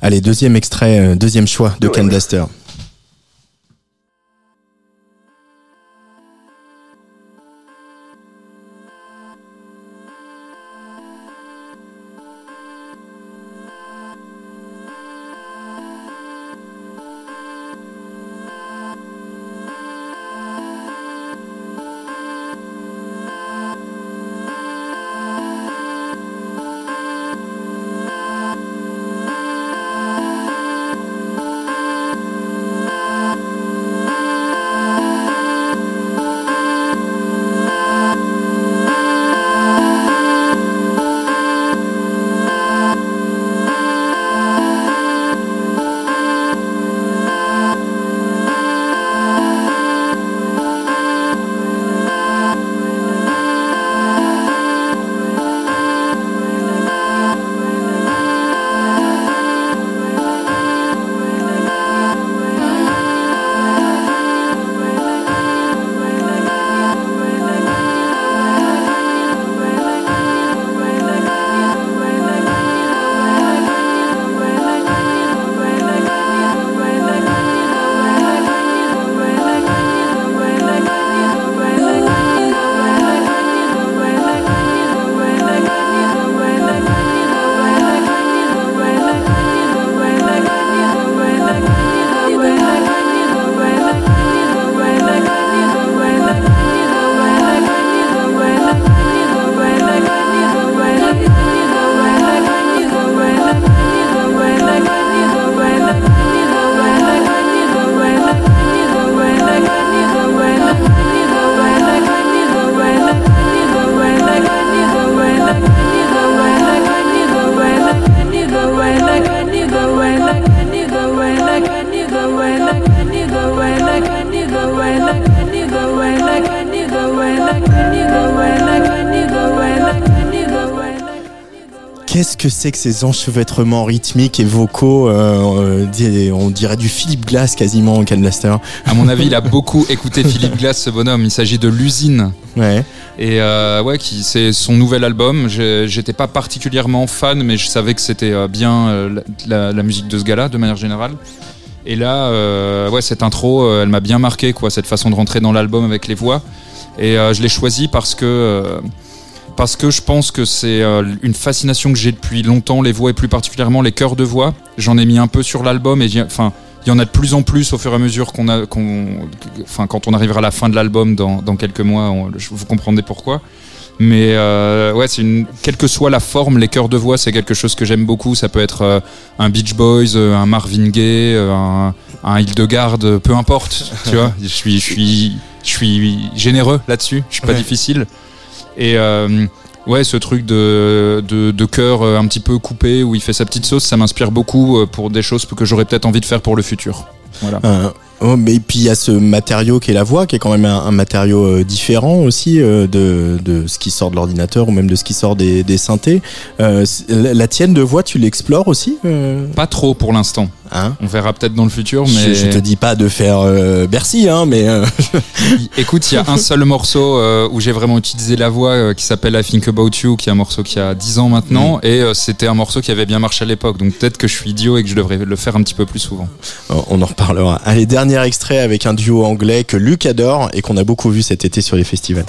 Allez, deuxième extrait, deuxième choix de Ken Blaster. Que ces enchevêtrements rythmiques et vocaux euh, On dirait du Philippe Glass quasiment, Ken Blaster. À mon avis, il a beaucoup écouté Philippe Glass, ce bonhomme. Il s'agit de l'usine. Ouais. Et euh, ouais, qui c'est son nouvel album. J'étais pas particulièrement fan, mais je savais que c'était euh, bien la, la musique de ce gars-là, de manière générale. Et là, euh, ouais, cette intro, elle m'a bien marqué, quoi, cette façon de rentrer dans l'album avec les voix. Et je l'ai choisi parce que parce que je pense que c'est euh, une fascination que j'ai depuis longtemps, les voix et plus particulièrement les chœurs de voix. J'en ai mis un peu sur l'album et enfin. Il y en a de plus en plus au fur et à mesure qu'on a, qu'on, enfin, quand on arrivera à la fin de l'album dans, dans quelques mois, on- vous comprendrez pourquoi. Mais euh, ouais, c'est une, quelle que soit la forme, les chœurs de voix, c'est quelque chose que j'aime beaucoup. Ça peut être euh, un Beach Boys, euh, un Marvin Gaye, un, un Hildegarde, peu importe. Tu vois, (laughs) je suis, je suis, je suis généreux là-dessus. Je suis pas Ouais. difficile. Et euh, ouais, ce truc de, de, chœur euh, un petit peu coupé où il fait sa petite sauce, ça m'inspire beaucoup euh, pour des choses que j'aurais peut-être envie de faire pour le futur. Voilà. Oh, mais puis il y a ce matériau qui est la voix, qui est quand même un, un matériau euh, différent aussi euh, de, de ce qui sort de l'ordinateur ou même de ce qui sort des, des synthés. Euh, la, tienne de voix, tu l'explores aussi Pas trop pour l'instant. hein? On verra peut-être dans le futur, mais je, je te dis pas de faire Bercy, hein, mais (laughs) Écoute, il y a un seul morceau où j'ai vraiment utilisé la voix qui s'appelle I Think About You, qui est un morceau qui a 10 ans maintenant, et euh, c'était un morceau qui avait bien marché à l'époque. Donc peut-être que je suis idiot et que je devrais le faire un petit peu plus souvent. on en reparlera. Allez, dernier extrait avec un duo anglais que Luc adore et qu'on a beaucoup vu cet été sur les festivals.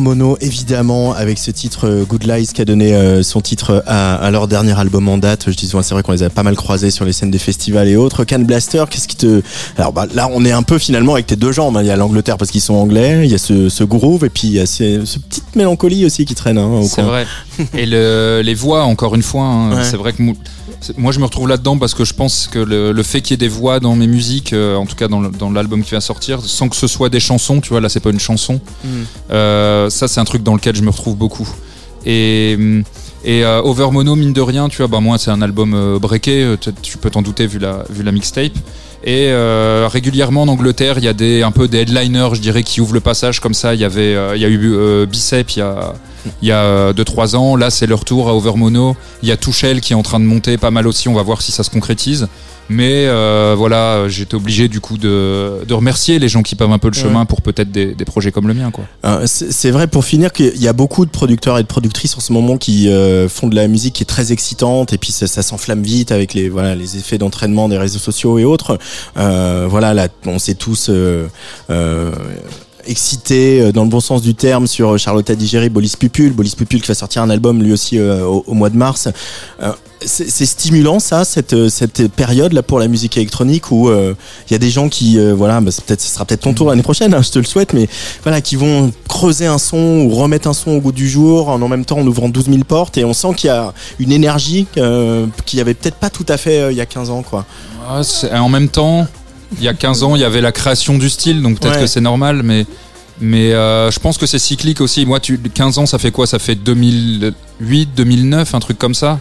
Mono, évidemment, avec ce titre euh, Good Lies qui a donné euh, son titre à, à leur dernier album en date. Je dis souvent, c'est vrai qu'on les a pas mal croisés sur les scènes des festivals et autres. Can Blaster, qu'est-ce qui te... Alors bah, là, on est un peu finalement avec tes deux jambes. hein. Il y a l'Angleterre parce qu'ils sont anglais, il y a ce, ce groove et puis il y a ces, ce petite mélancolie aussi qui traîne. Hein, C'est vrai. (laughs) Et le- les voix, encore une fois, hein, Ouais. c'est vrai que moi je me retrouve là-dedans parce que je pense que le, le fait qu'il y ait des voix dans mes musiques, euh, en tout cas dans l'album qui va sortir, sans que ce soit des chansons, tu vois, là c'est pas une chanson, Mm. euh, ça c'est un truc dans lequel je me retrouve beaucoup. Et, et euh, Over Mono, mine de rien, tu vois, bah moi c'est un album euh, breaké, tu- tu peux t'en douter vu la, vu la mixtape. Et euh, régulièrement en Angleterre, il y a un peu des headliners, je dirais, qui ouvrent le passage comme ça. Il y avait, euh, il y a eu euh, Bicep il y a, il y a 2-3 ans. Là, c'est leur tour à Overmono. Il y a Touchel qui est en train de monter pas mal aussi. On va voir si ça se concrétise. Mais euh, voilà, j'étais obligé du coup de, de remercier les gens qui pavent un peu le chemin pour peut-être des, des projets comme le mien. Quoi. Euh, c'est vrai pour finir qu'il y a beaucoup de producteurs et de productrices en ce moment qui euh, font de la musique qui est très excitante et puis ça, ça s'enflamme vite avec les voilà les effets d'entraînement des réseaux sociaux et autres. Euh, voilà, là, on s'est tous euh, euh, euh, dans le bon sens du terme sur Charlotte Digéry, Bolis Pupul, Bolis Pupul qui va sortir un album lui aussi euh, au, mois de mars. Euh, c'est stimulant ça cette euh, cette période là pour la musique électronique où euh, il y a des gens qui euh, voilà bah, peut-être ce sera peut-être ton tour l'année prochaine hein, je te le souhaite mais voilà qui vont creuser un son ou remettre un son au goût du jour en en même temps en ouvrant 12 000 portes. Et on sent qu'il y a une énergie euh, qu'il y avait peut-être pas tout à fait euh, il y a 15 ans quoi. Ah, en même temps, il y a 15 ans, il y avait la création du style, donc peut-être Ouais. que c'est normal, mais, mais euh, je pense que c'est cyclique aussi. Moi, tu, 15 ans, ça fait quoi? Ça fait 2008, 2009, un truc comme ça?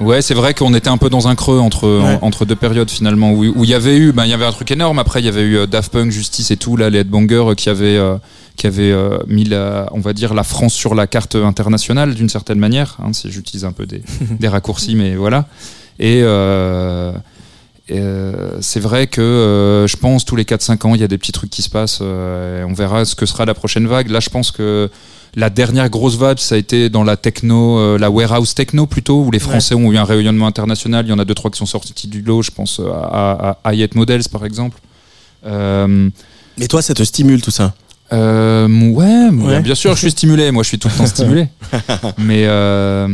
Ouais, c'est vrai qu'on était un peu dans un creux entre, Ouais. en- entre deux périodes finalement, où où il y avait eu, ben, il y avait un truc énorme. Après, il y avait eu euh, Daft Punk, Justice et tout, là, les headbangers euh, qui avaient, euh, qui avaient euh, mis, la, on va dire, la France sur la carte internationale d'une certaine manière, hein, si j'utilise un peu des, (laughs) des raccourcis, mais voilà. Et, euh, euh, c'est vrai que euh, je pense tous les 4-5 ans, il y a des petits trucs qui se passent. euh, et on verra ce que sera la prochaine vague. Là, je pense que la dernière grosse vague, ça a été dans la techno, euh, la warehouse techno plutôt, où les Français ont eu un rayonnement international. Il y en a deux trois qui sont sortis du lot. Je pense à, à, à Hayat Models par exemple. Euh, mais toi ça te stimule tout ça? euh, ouais, Ouais. bien sûr, je suis stimulé. Moi, je suis tout le temps stimulé. (laughs) mais euh,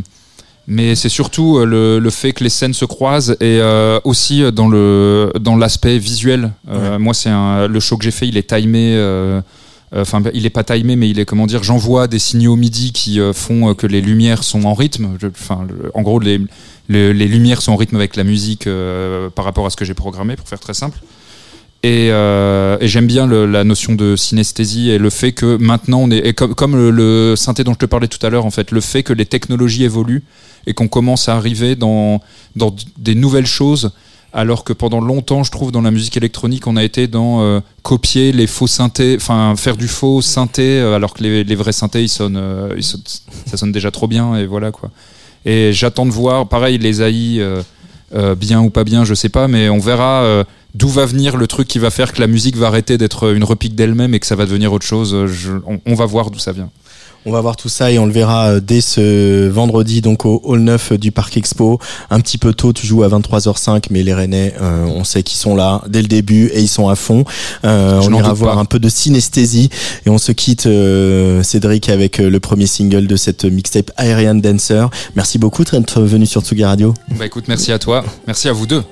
mais c'est surtout euh, le, le fait que les scènes se croisent et euh, aussi dans le dans l'aspect visuel. Euh, Moi, c'est le show que j'ai fait, il est timé. euh, Enfin, il est pas timé, mais il est comment dire. J'envoie des signaux MIDI qui euh, font euh, que les lumières sont en rythme. Enfin, en gros, les, les les lumières sont en rythme avec la musique euh, par rapport à ce que j'ai programmé, pour faire très simple. Et, euh, et j'aime bien le- la notion de synesthésie et le fait que maintenant on est et comme, comme le, le synthé dont je te parlais tout à l'heure en fait le fait que les technologies évoluent et qu'on commence à arriver dans dans des nouvelles choses alors que pendant longtemps je trouve dans la musique électronique on a été dans euh, copier les faux synthés enfin faire du faux synthé euh, alors que les, les vrais synthés ils sonnent, euh, ils ça sonne déjà trop bien et voilà quoi et j'attends de voir pareil les AI bien ou pas bien, je sais pas, mais on verra d'où va venir le truc qui va faire que la musique va arrêter d'être une repique d'elle-même et que ça va devenir autre chose. On va voir d'où ça vient. On va voir tout ça et on le verra euh, dès ce vendredi donc au Hall 9 du Parc Expo. Un petit peu tôt, tu joues à 23h05, mais les Rennais, euh, on sait qu'ils sont là dès le début et ils sont à fond. Euh, on ira voir pas. un peu de synesthésie et on se quitte euh, Cédric avec euh, le premier single de cette mixtape Aerian Dancer. Merci beaucoup d'être venu sur Tsugi Radio. Bah écoute, merci à toi, merci à vous deux.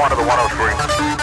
one of the 103.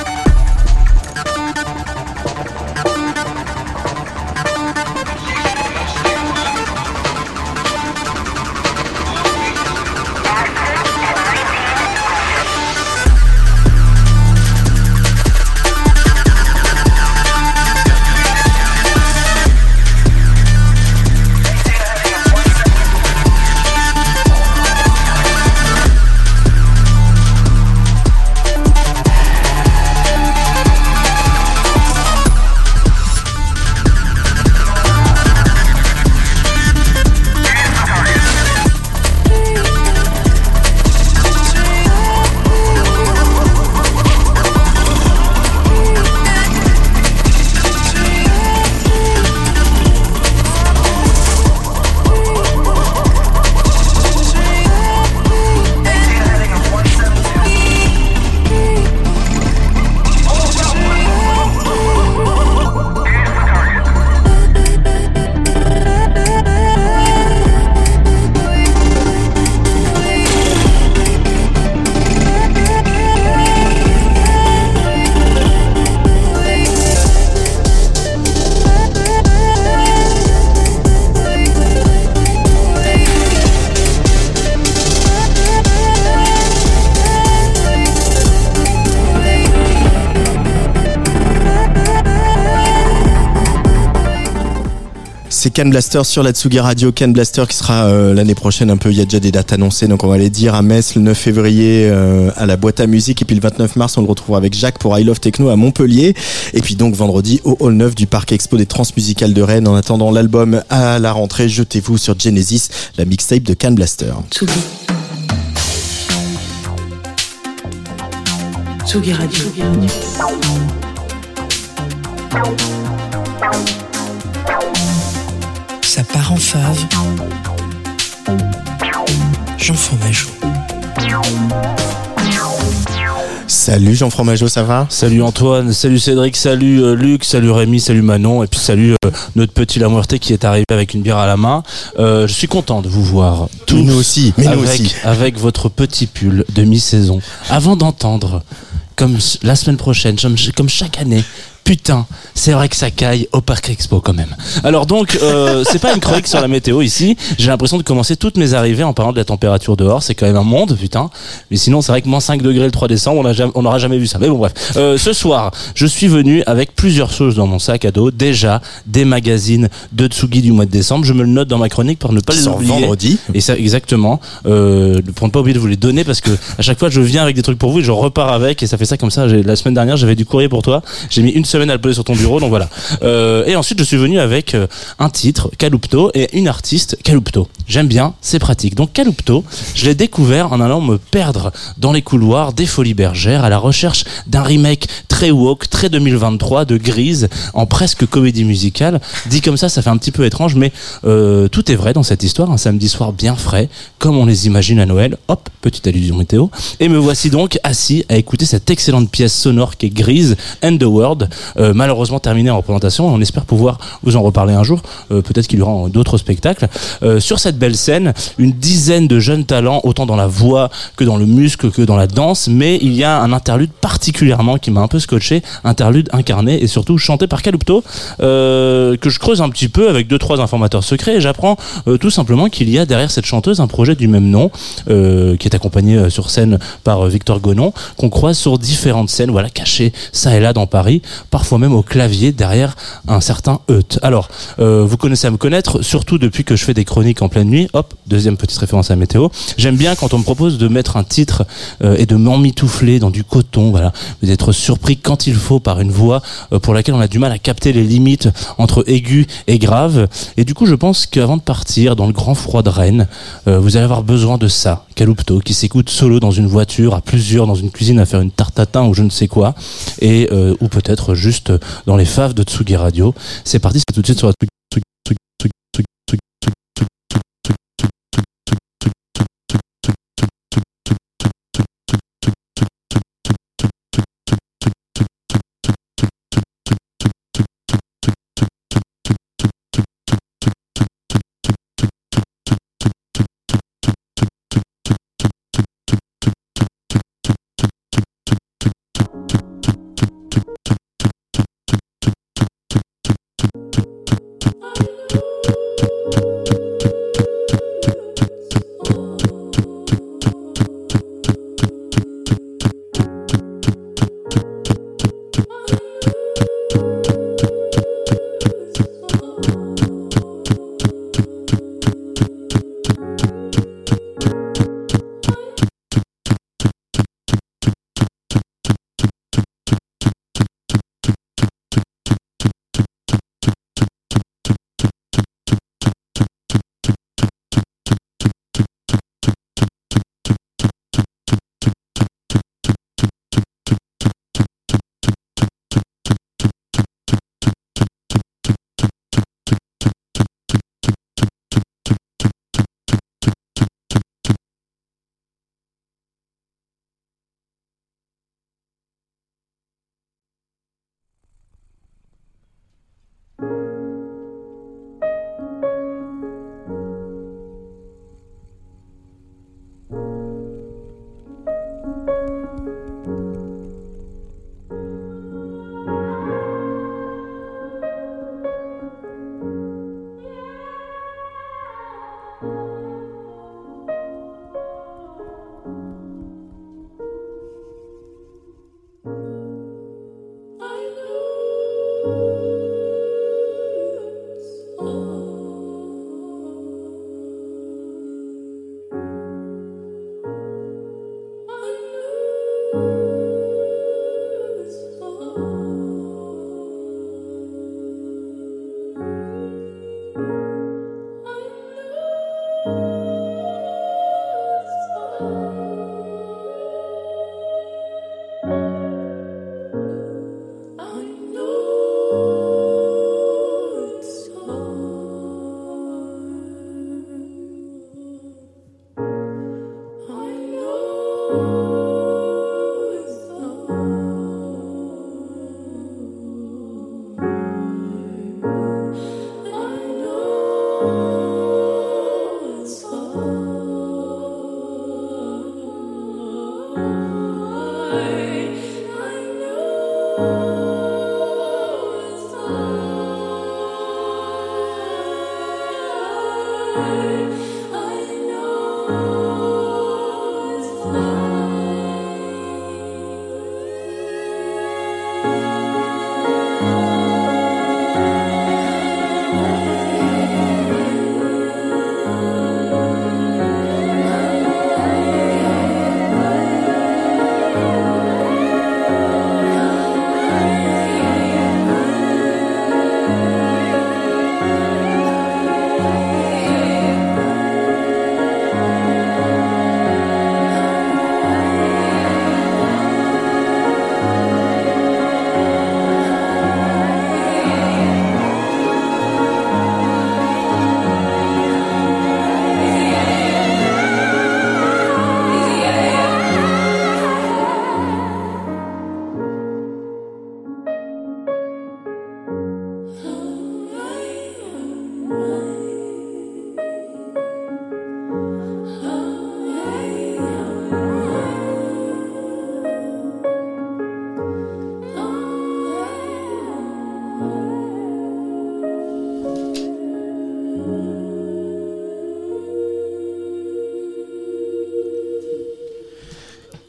Can Blaster sur la Tsugi Radio. Can Blaster qui sera euh, l'année prochaine un peu, il y a déjà des dates annoncées, donc on va les dire à Metz le 9 février euh, à la boîte à musique et puis le 29 mars on le retrouvera avec Jacques pour I Love Techno à Montpellier et puis donc vendredi au Hall 9 du Parc Expo des Transmusicales de Rennes. En attendant l'album à la rentrée, jetez-vous sur Genesis, la mixtape de Can Blaster. Tsugi. Tsugi Radio. Ça part en fave. Jean Fromageau. Salut Jean Fromageau, ça va? Salut Antoine, salut Cédric, salut euh, Luc, salut Rémi, salut Manon, et puis salut euh, notre petit Lamoureté qui est arrivé avec une bière à la main. Euh, je suis content de vous voir tous. Nous aussi, mais nous avec, aussi. avec votre petit pull de mi-saison. Avant d'entendre, comme la semaine prochaine, comme chaque année, putain, c'est vrai que ça caille au Parc Expo quand même. Alors donc, euh, (laughs) c'est pas une chronique sur la météo ici. J'ai l'impression de commencer toutes mes arrivées en parlant de la température dehors. C'est quand même un monde, putain. Mais sinon, c'est vrai que moins 5 degrés le 3 décembre, on jamais- n'aura jamais vu ça. Mais bon, bref. Euh, ce soir, je suis venu avec plusieurs choses dans mon sac à dos. Déjà, des magazines de Tsugi du mois de décembre. Je me le note dans ma chronique pour ne pas les oublier. vendredi. Et ça, exactement. Euh, pour ne pas oublier de vous les donner parce que à chaque fois, je viens avec des trucs pour vous et je repars avec et ça fait ça comme ça. La semaine dernière, j'avais du courrier pour toi. J'ai mis une semaine à le poser sur ton bureau, donc voilà. Euh, et ensuite, je suis venu avec euh, un titre, Calupto, et une artiste, Calupto. J'aime bien, c'est pratique. Donc Calupto, je l'ai découvert en allant me perdre dans les couloirs des Folies Bergères à la recherche d'un remake très woke, très 2023 de Grise en presque comédie musicale. Dit comme ça, ça fait un petit peu étrange, mais euh, tout est vrai dans cette histoire. Un samedi soir bien frais, comme on les imagine à Noël. Hop, petite allusion météo. Et me voici donc assis à écouter cette excellente pièce sonore qui est Grise and the World, euh, malheureusement terminée en représentation. On espère pouvoir vous en reparler un jour. Euh, Peut-être qu'il y aura d'autres spectacles. Euh, sur cette belle scène, une dizaine de jeunes talents, autant dans la voix que dans le muscle que dans la danse. Mais il y a un interlude particulièrement qui m'a un peu scotché, interlude incarné et surtout chanté par Calupto, que je creuse un petit peu avec deux trois informateurs secrets et j'apprends tout simplement qu'il y a derrière cette chanteuse un projet du même nom qui est accompagné sur scène par Victor Gonon qu'on croise sur différentes scènes voilà cachées ça et là dans Paris parfois même au clavier derrière un certain Eut. Alors euh, vous connaissez à me connaître surtout depuis que je fais des chroniques en pleine nuit hop deuxième petite référence à la météo j'aime bien quand on me propose de mettre un titre euh, et de m'emmitoufler dans du coton voilà d'être surpris quand il faut par une voix euh, pour laquelle on a du mal à capter les limites entre aigu et grave. Et du coup, je pense qu'avant de partir dans le grand froid de Rennes, vous allez avoir besoin de ça. Calupto, qui s'écoute solo dans une voiture, à plusieurs dans une cuisine à faire une tarte tatin ou je ne sais quoi, et ou peut-être juste dans les faves de Tsugi Radio. C'est parti, c'est tout de suite sur la Tsugi-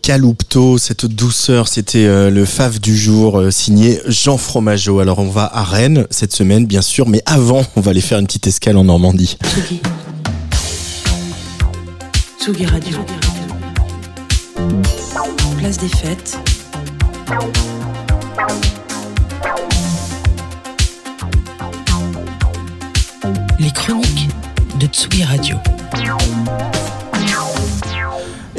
Calupto, cette douceur, c'était euh, le fave du jour euh, signé Jean Fromageau. Alors on va à Rennes cette semaine bien sûr, mais avant on va aller faire une petite escale en Normandie. Tsugi. Tsugi Radio. Place des fêtes. Les chroniques de Tsugi Radio.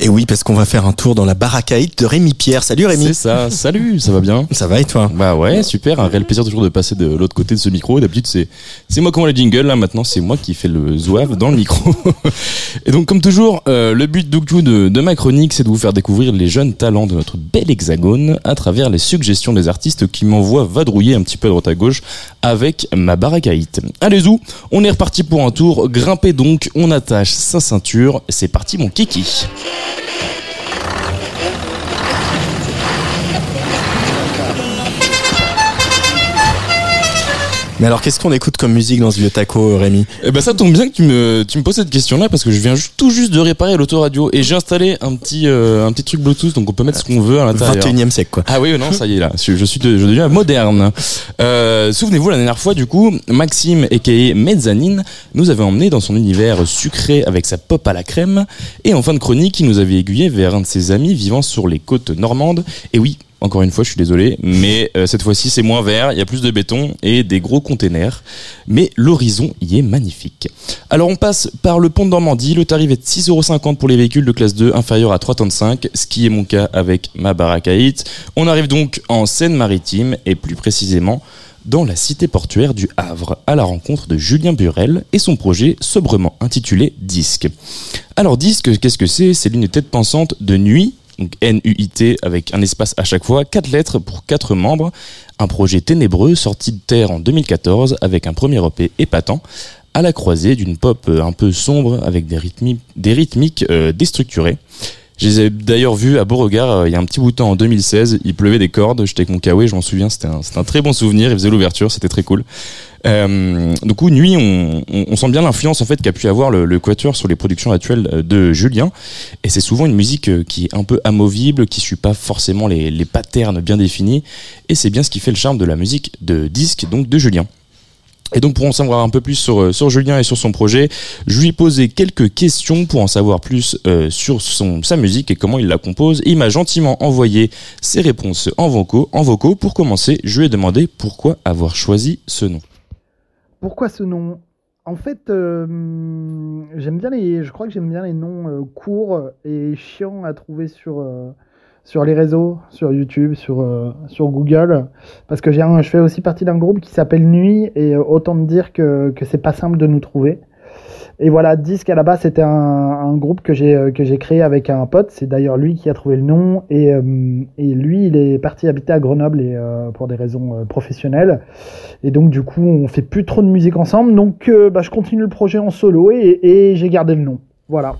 Et oui, parce qu'on va faire un tour dans la baracaïte de Rémi Pierre. Salut Rémi. C'est ça, salut, ça va bien Ça va et toi? Bah ouais, super, un réel plaisir toujours de passer de l'autre côté de ce micro. D'habitude, c'est c'est moi qui envoie les jingles, là maintenant, c'est moi qui fais le zouave dans le micro. (laughs) et donc, comme toujours, euh, le but coup de, de ma chronique, c'est de vous faire découvrir les jeunes talents de notre bel hexagone à travers les suggestions des artistes qui m'envoient vadrouiller un petit peu à droite à gauche avec ma baracaïte. Allez où on est reparti pour un tour. Grimpez donc, on attache sa ceinture. C'est parti, mon kiki. Mais alors qu'est-ce qu'on écoute comme musique dans ce vieux taco Rémi? Eh ben ça tombe bien que tu me, tu me poses cette question-là parce que je viens juste, tout juste de réparer l'autoradio et j'ai installé un petit, euh, un petit truc Bluetooth donc on peut mettre ce qu'on veut à l'intérieur. 21 e siècle quoi. Ah oui, non, ça y est là. Je, je suis, de- je deviens moderne. Euh, Souvenez-vous la dernière fois, du coup, Maxime, aka Mezzanine, nous avait emmené dans son univers sucré avec sa pop à la crème. Et en fin de chronique, il nous avait aiguillé vers un de ses amis vivant sur les côtes normandes. Et oui. Encore une fois, je suis désolé, mais euh, cette fois-ci c'est moins vert, il y a plus de béton et des gros containers, mais l'horizon y est magnifique. Alors on passe par le pont de Normandie, le tarif est de 6,50€ pour les véhicules de classe 2 inférieurs à 3,35, ce qui est mon cas avec ma baracaïte. On arrive donc en Seine-Maritime et plus précisément dans la cité portuaire du Havre, à la rencontre de Julien Burel et son projet sobrement intitulé Disque. Alors Disque, qu'est-ce que c'est? C'est l'unité de pensante de nuit, donc N-U-I-T avec un espace à chaque fois, quatre lettres pour quatre membres, un projet ténébreux sorti de terre en 2014 avec un premier EP épatant, à la croisée d'une pop un peu sombre avec des, rythmi- des rythmiques euh, déstructurées. Je les ai d'ailleurs vus à Beauregard euh, il y a un petit bout de temps en 2016. Il pleuvait des cordes, j'étais avec mon kawaii, je m'en souviens, c'était un, un très bon souvenir. Il faisait l'ouverture, c'était très cool. Euh, du coup, Nuit, on, sent bien l'influence en fait qu'a pu avoir le, le Quatuor sur les productions actuelles euh, de Julien. Et c'est souvent une musique euh, qui est un peu amovible, qui suit pas forcément les, patterns bien définis. Et c'est bien ce qui fait le charme de la musique de disque, donc de Julien. Et donc pour en savoir un peu plus sur, euh, Julien et sur son projet, je lui ai posé quelques questions pour en savoir plus sur son, sa musique et comment il la compose. Il m'a gentiment envoyé ses réponses en vocaux. En vocaux. Pour commencer, je lui ai demandé pourquoi avoir choisi ce nom. Pourquoi ce nom? En fait, euh, j'aime bien les, je crois que j'aime bien les noms euh, courts et chiants à trouver sur euh, les réseaux, sur YouTube, sur Google, parce que un- je fais aussi partie d'un groupe qui s'appelle Nuit et autant te dire que que c'est pas simple de nous trouver. Et voilà, Disque à la base c'était un, groupe que j'ai euh, que j'ai créé avec un pote. C'est d'ailleurs lui qui a trouvé le nom et euh, et lui il est parti habiter à Grenoble et euh, pour des raisons euh, professionnelles. Et donc du coup on fait plus trop de musique ensemble. Donc bah, je continue le projet en solo et, et j'ai gardé le nom. Voilà.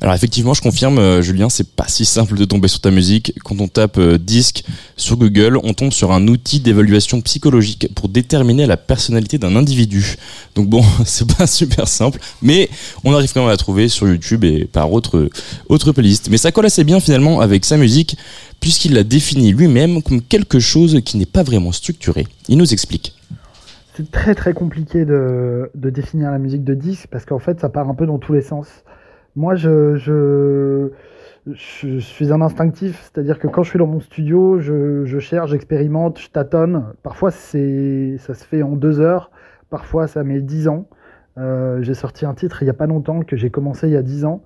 Alors effectivement, je confirme, euh, Julien, c'est pas si simple de tomber sur ta musique. Quand on tape euh, disque sur Google, on tombe sur un outil d'évaluation psychologique pour déterminer la personnalité d'un individu. Donc bon, (laughs) c'est pas super simple, mais on arrive quand même à la trouver sur YouTube et par autre autre playlist. Mais ça colle assez bien finalement avec sa musique, puisqu'il la définit lui-même comme quelque chose qui n'est pas vraiment structuré. Il nous explique. C'est très très compliqué de, de définir la musique de disque parce qu'en fait ça part un peu dans tous les sens. Moi je, suis un instinctif, c'est-à-dire que quand je suis dans mon studio, je, cherche, j'expérimente, je tâtonne. Parfois c'est ça se fait en deux heures, parfois ça met dix ans. Euh, j'ai sorti un titre il n'y a pas longtemps que j'ai commencé il y a dix ans.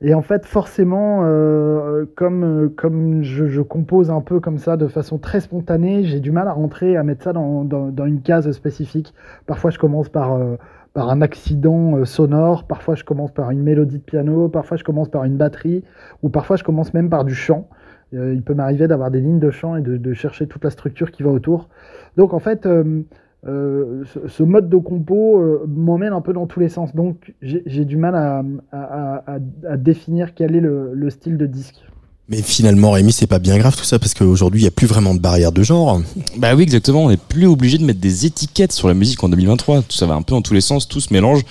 Et en fait, forcément, euh, comme, je, compose un peu comme ça de façon très spontanée, j'ai du mal à rentrer, à mettre ça dans une case spécifique. Parfois, je commence par, euh, par un accident euh, sonore, parfois, je commence par une mélodie de piano, parfois, je commence par une batterie, ou parfois, je commence même par du chant. Euh, il peut m'arriver d'avoir des lignes de chant et de, chercher toute la structure qui va autour. Donc, en fait, euh, ce, mode de compo m'emmène un peu dans tous les sens. Donc j'ai du mal à, définir quel est le style de disque. Mais finalement, Rémi, c'est pas bien grave tout ça parce qu'aujourd'hui, il y a plus vraiment de barrière de genre. Bah oui, exactement. On n'est plus obligé de mettre des étiquettes sur la musique en 2023. Tout ça va un peu dans tous les sens, tout se mélange.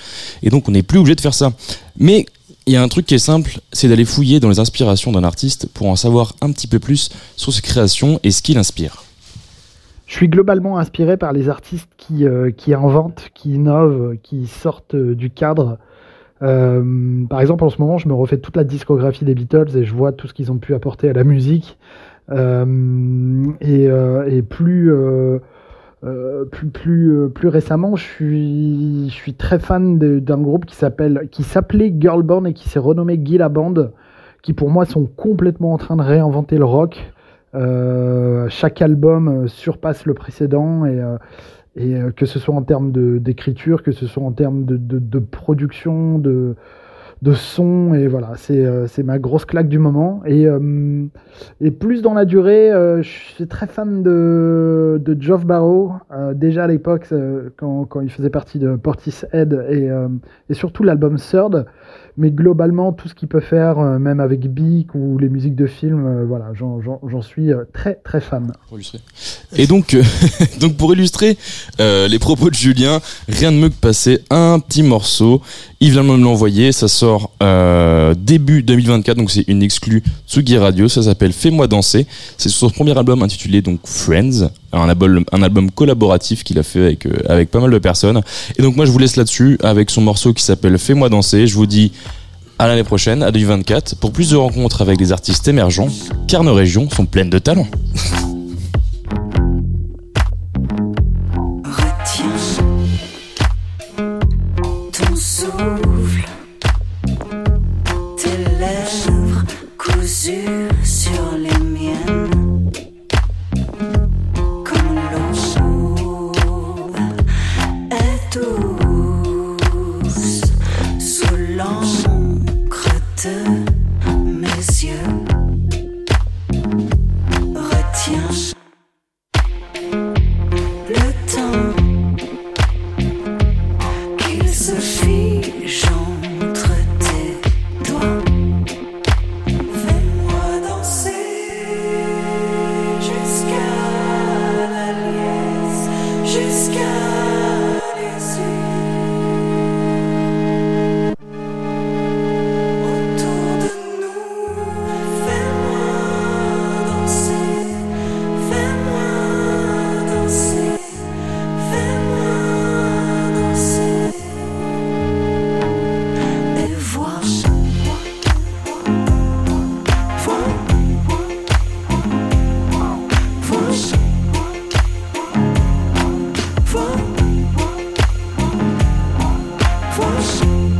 Et donc, on n'est plus obligé de faire ça. Mais il il y a un truc qui est simple, c'est d'aller fouiller dans les inspirations d'un artiste pour en savoir un petit peu plus sur ses créations et ce qui l'inspire. Je suis globalement inspiré par les artistes qui, euh, qui inventent, qui innovent, qui sortent euh, du cadre. Euh, par exemple, en ce moment, je me refais toute la discographie des Beatles et je vois tout ce qu'ils ont pu apporter à la musique. Euh, et, euh, et plus, plus, plus, plus récemment, je suis, je suis très fan d'un groupe qui s'appelle, qui s'appelait Girl Band et qui s'est renommé Gila Band, qui pour moi sont complètement en train de réinventer le rock. Chaque album surpasse le précédent et, et euh, que ce soit en termes d'écriture, que ce soit en termes de, de, production, de, de son, et voilà, c'est euh, ma grosse claque du moment. Et, euh, et plus dans la durée, euh, je suis très fan de, de Geoff Barrow, déjà à l'époque, quand, quand il faisait partie de Portishead, et, et surtout l'album Third. Mais globalement, tout ce qu'il peut faire, euh, même avec Beak ou les musiques de films, euh, voilà, j'en- suis euh, très très fan. Et donc, (laughs) donc pour illustrer les propos de Julien, rien de mieux que passer un petit morceau. Il vient de me l'envoyer, ça sort début 2024, donc c'est une exclue Tsugi Radio, ça s'appelle Fais-moi danser. C'est son premier album intitulé donc Friends, un album, un collaboratif qu'il a fait avec, euh, avec pas mal de personnes. Et donc moi je vous laisse là-dessus avec son morceau qui s'appelle Fais-moi danser. Je vous dis à l'année prochaine, à 2024, pour plus de rencontres avec des artistes émergents, car nos régions sont pleines de talents. (laughs) What's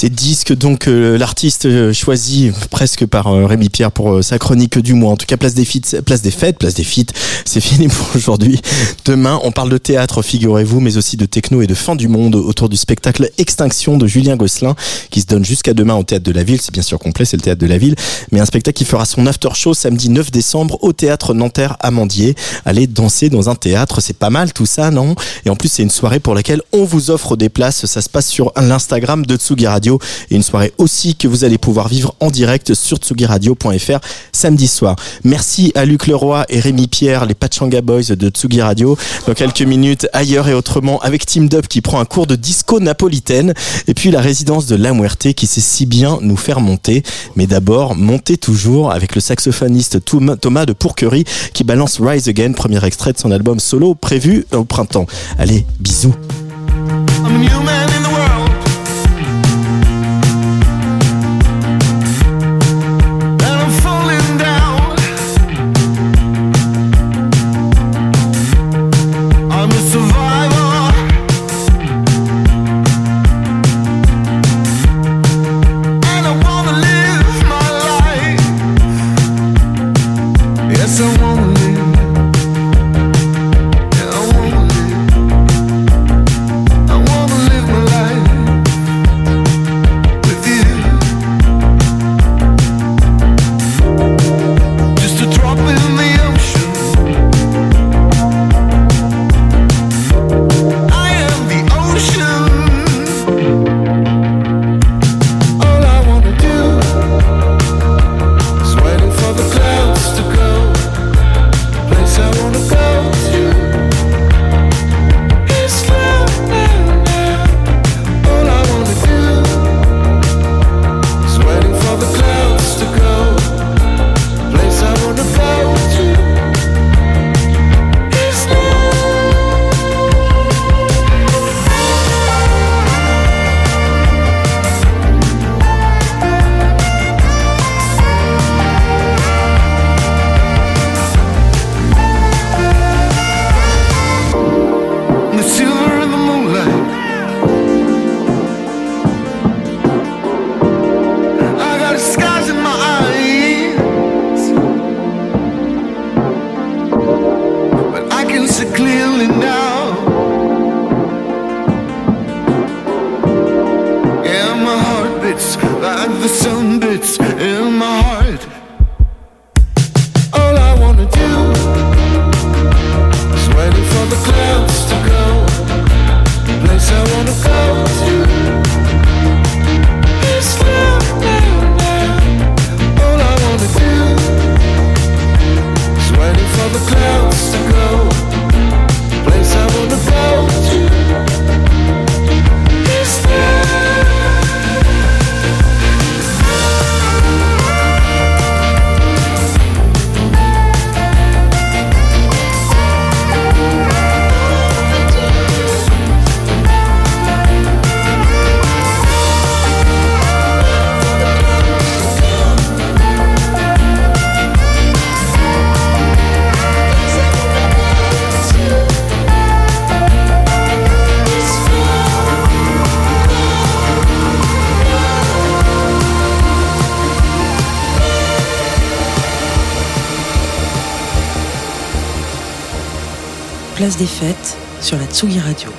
Ces disques, donc euh, l'artiste euh, choisi presque par euh, Rémi Pierre pour sa chronique du mois. En tout cas, place des fêtes, place des fêtes, place des feats. C'est (laughs) fini pour aujourd'hui. Demain, on parle de théâtre, figurez-vous, mais aussi de techno et de fin du monde autour du spectacle Extinction de Julien Gosselin, qui se donne jusqu'à demain au théâtre de la ville. C'est bien sûr complet, c'est le théâtre de la ville, mais un spectacle qui fera son after show samedi 9 décembre au théâtre Nanterre Amandier. Allez danser dans un théâtre, c'est pas mal tout ça, non? Et en plus, c'est une soirée pour laquelle on vous offre des places. Ça se passe sur l'Instagram de Tsugi Radio et une soirée aussi que vous allez pouvoir vivre en direct sur tsugiradio.fr samedi soir. Merci à Luc Leroy et Rémi Pierre, les Pachanga Boys de Tsugi Radio. Dans quelques minutes, ailleurs et autrement, avec Team Dub qui prend un cours de disco napolitaine et puis la résidence de La Muerte qui sait si bien nous faire monter. Mais d'abord, monter toujours avec le saxophoniste Thomas de Pourquerie qui balance Rise Again, premier extrait de son album solo prévu au printemps. Allez, bisous. Des fêtes sur la Tsugi Radio.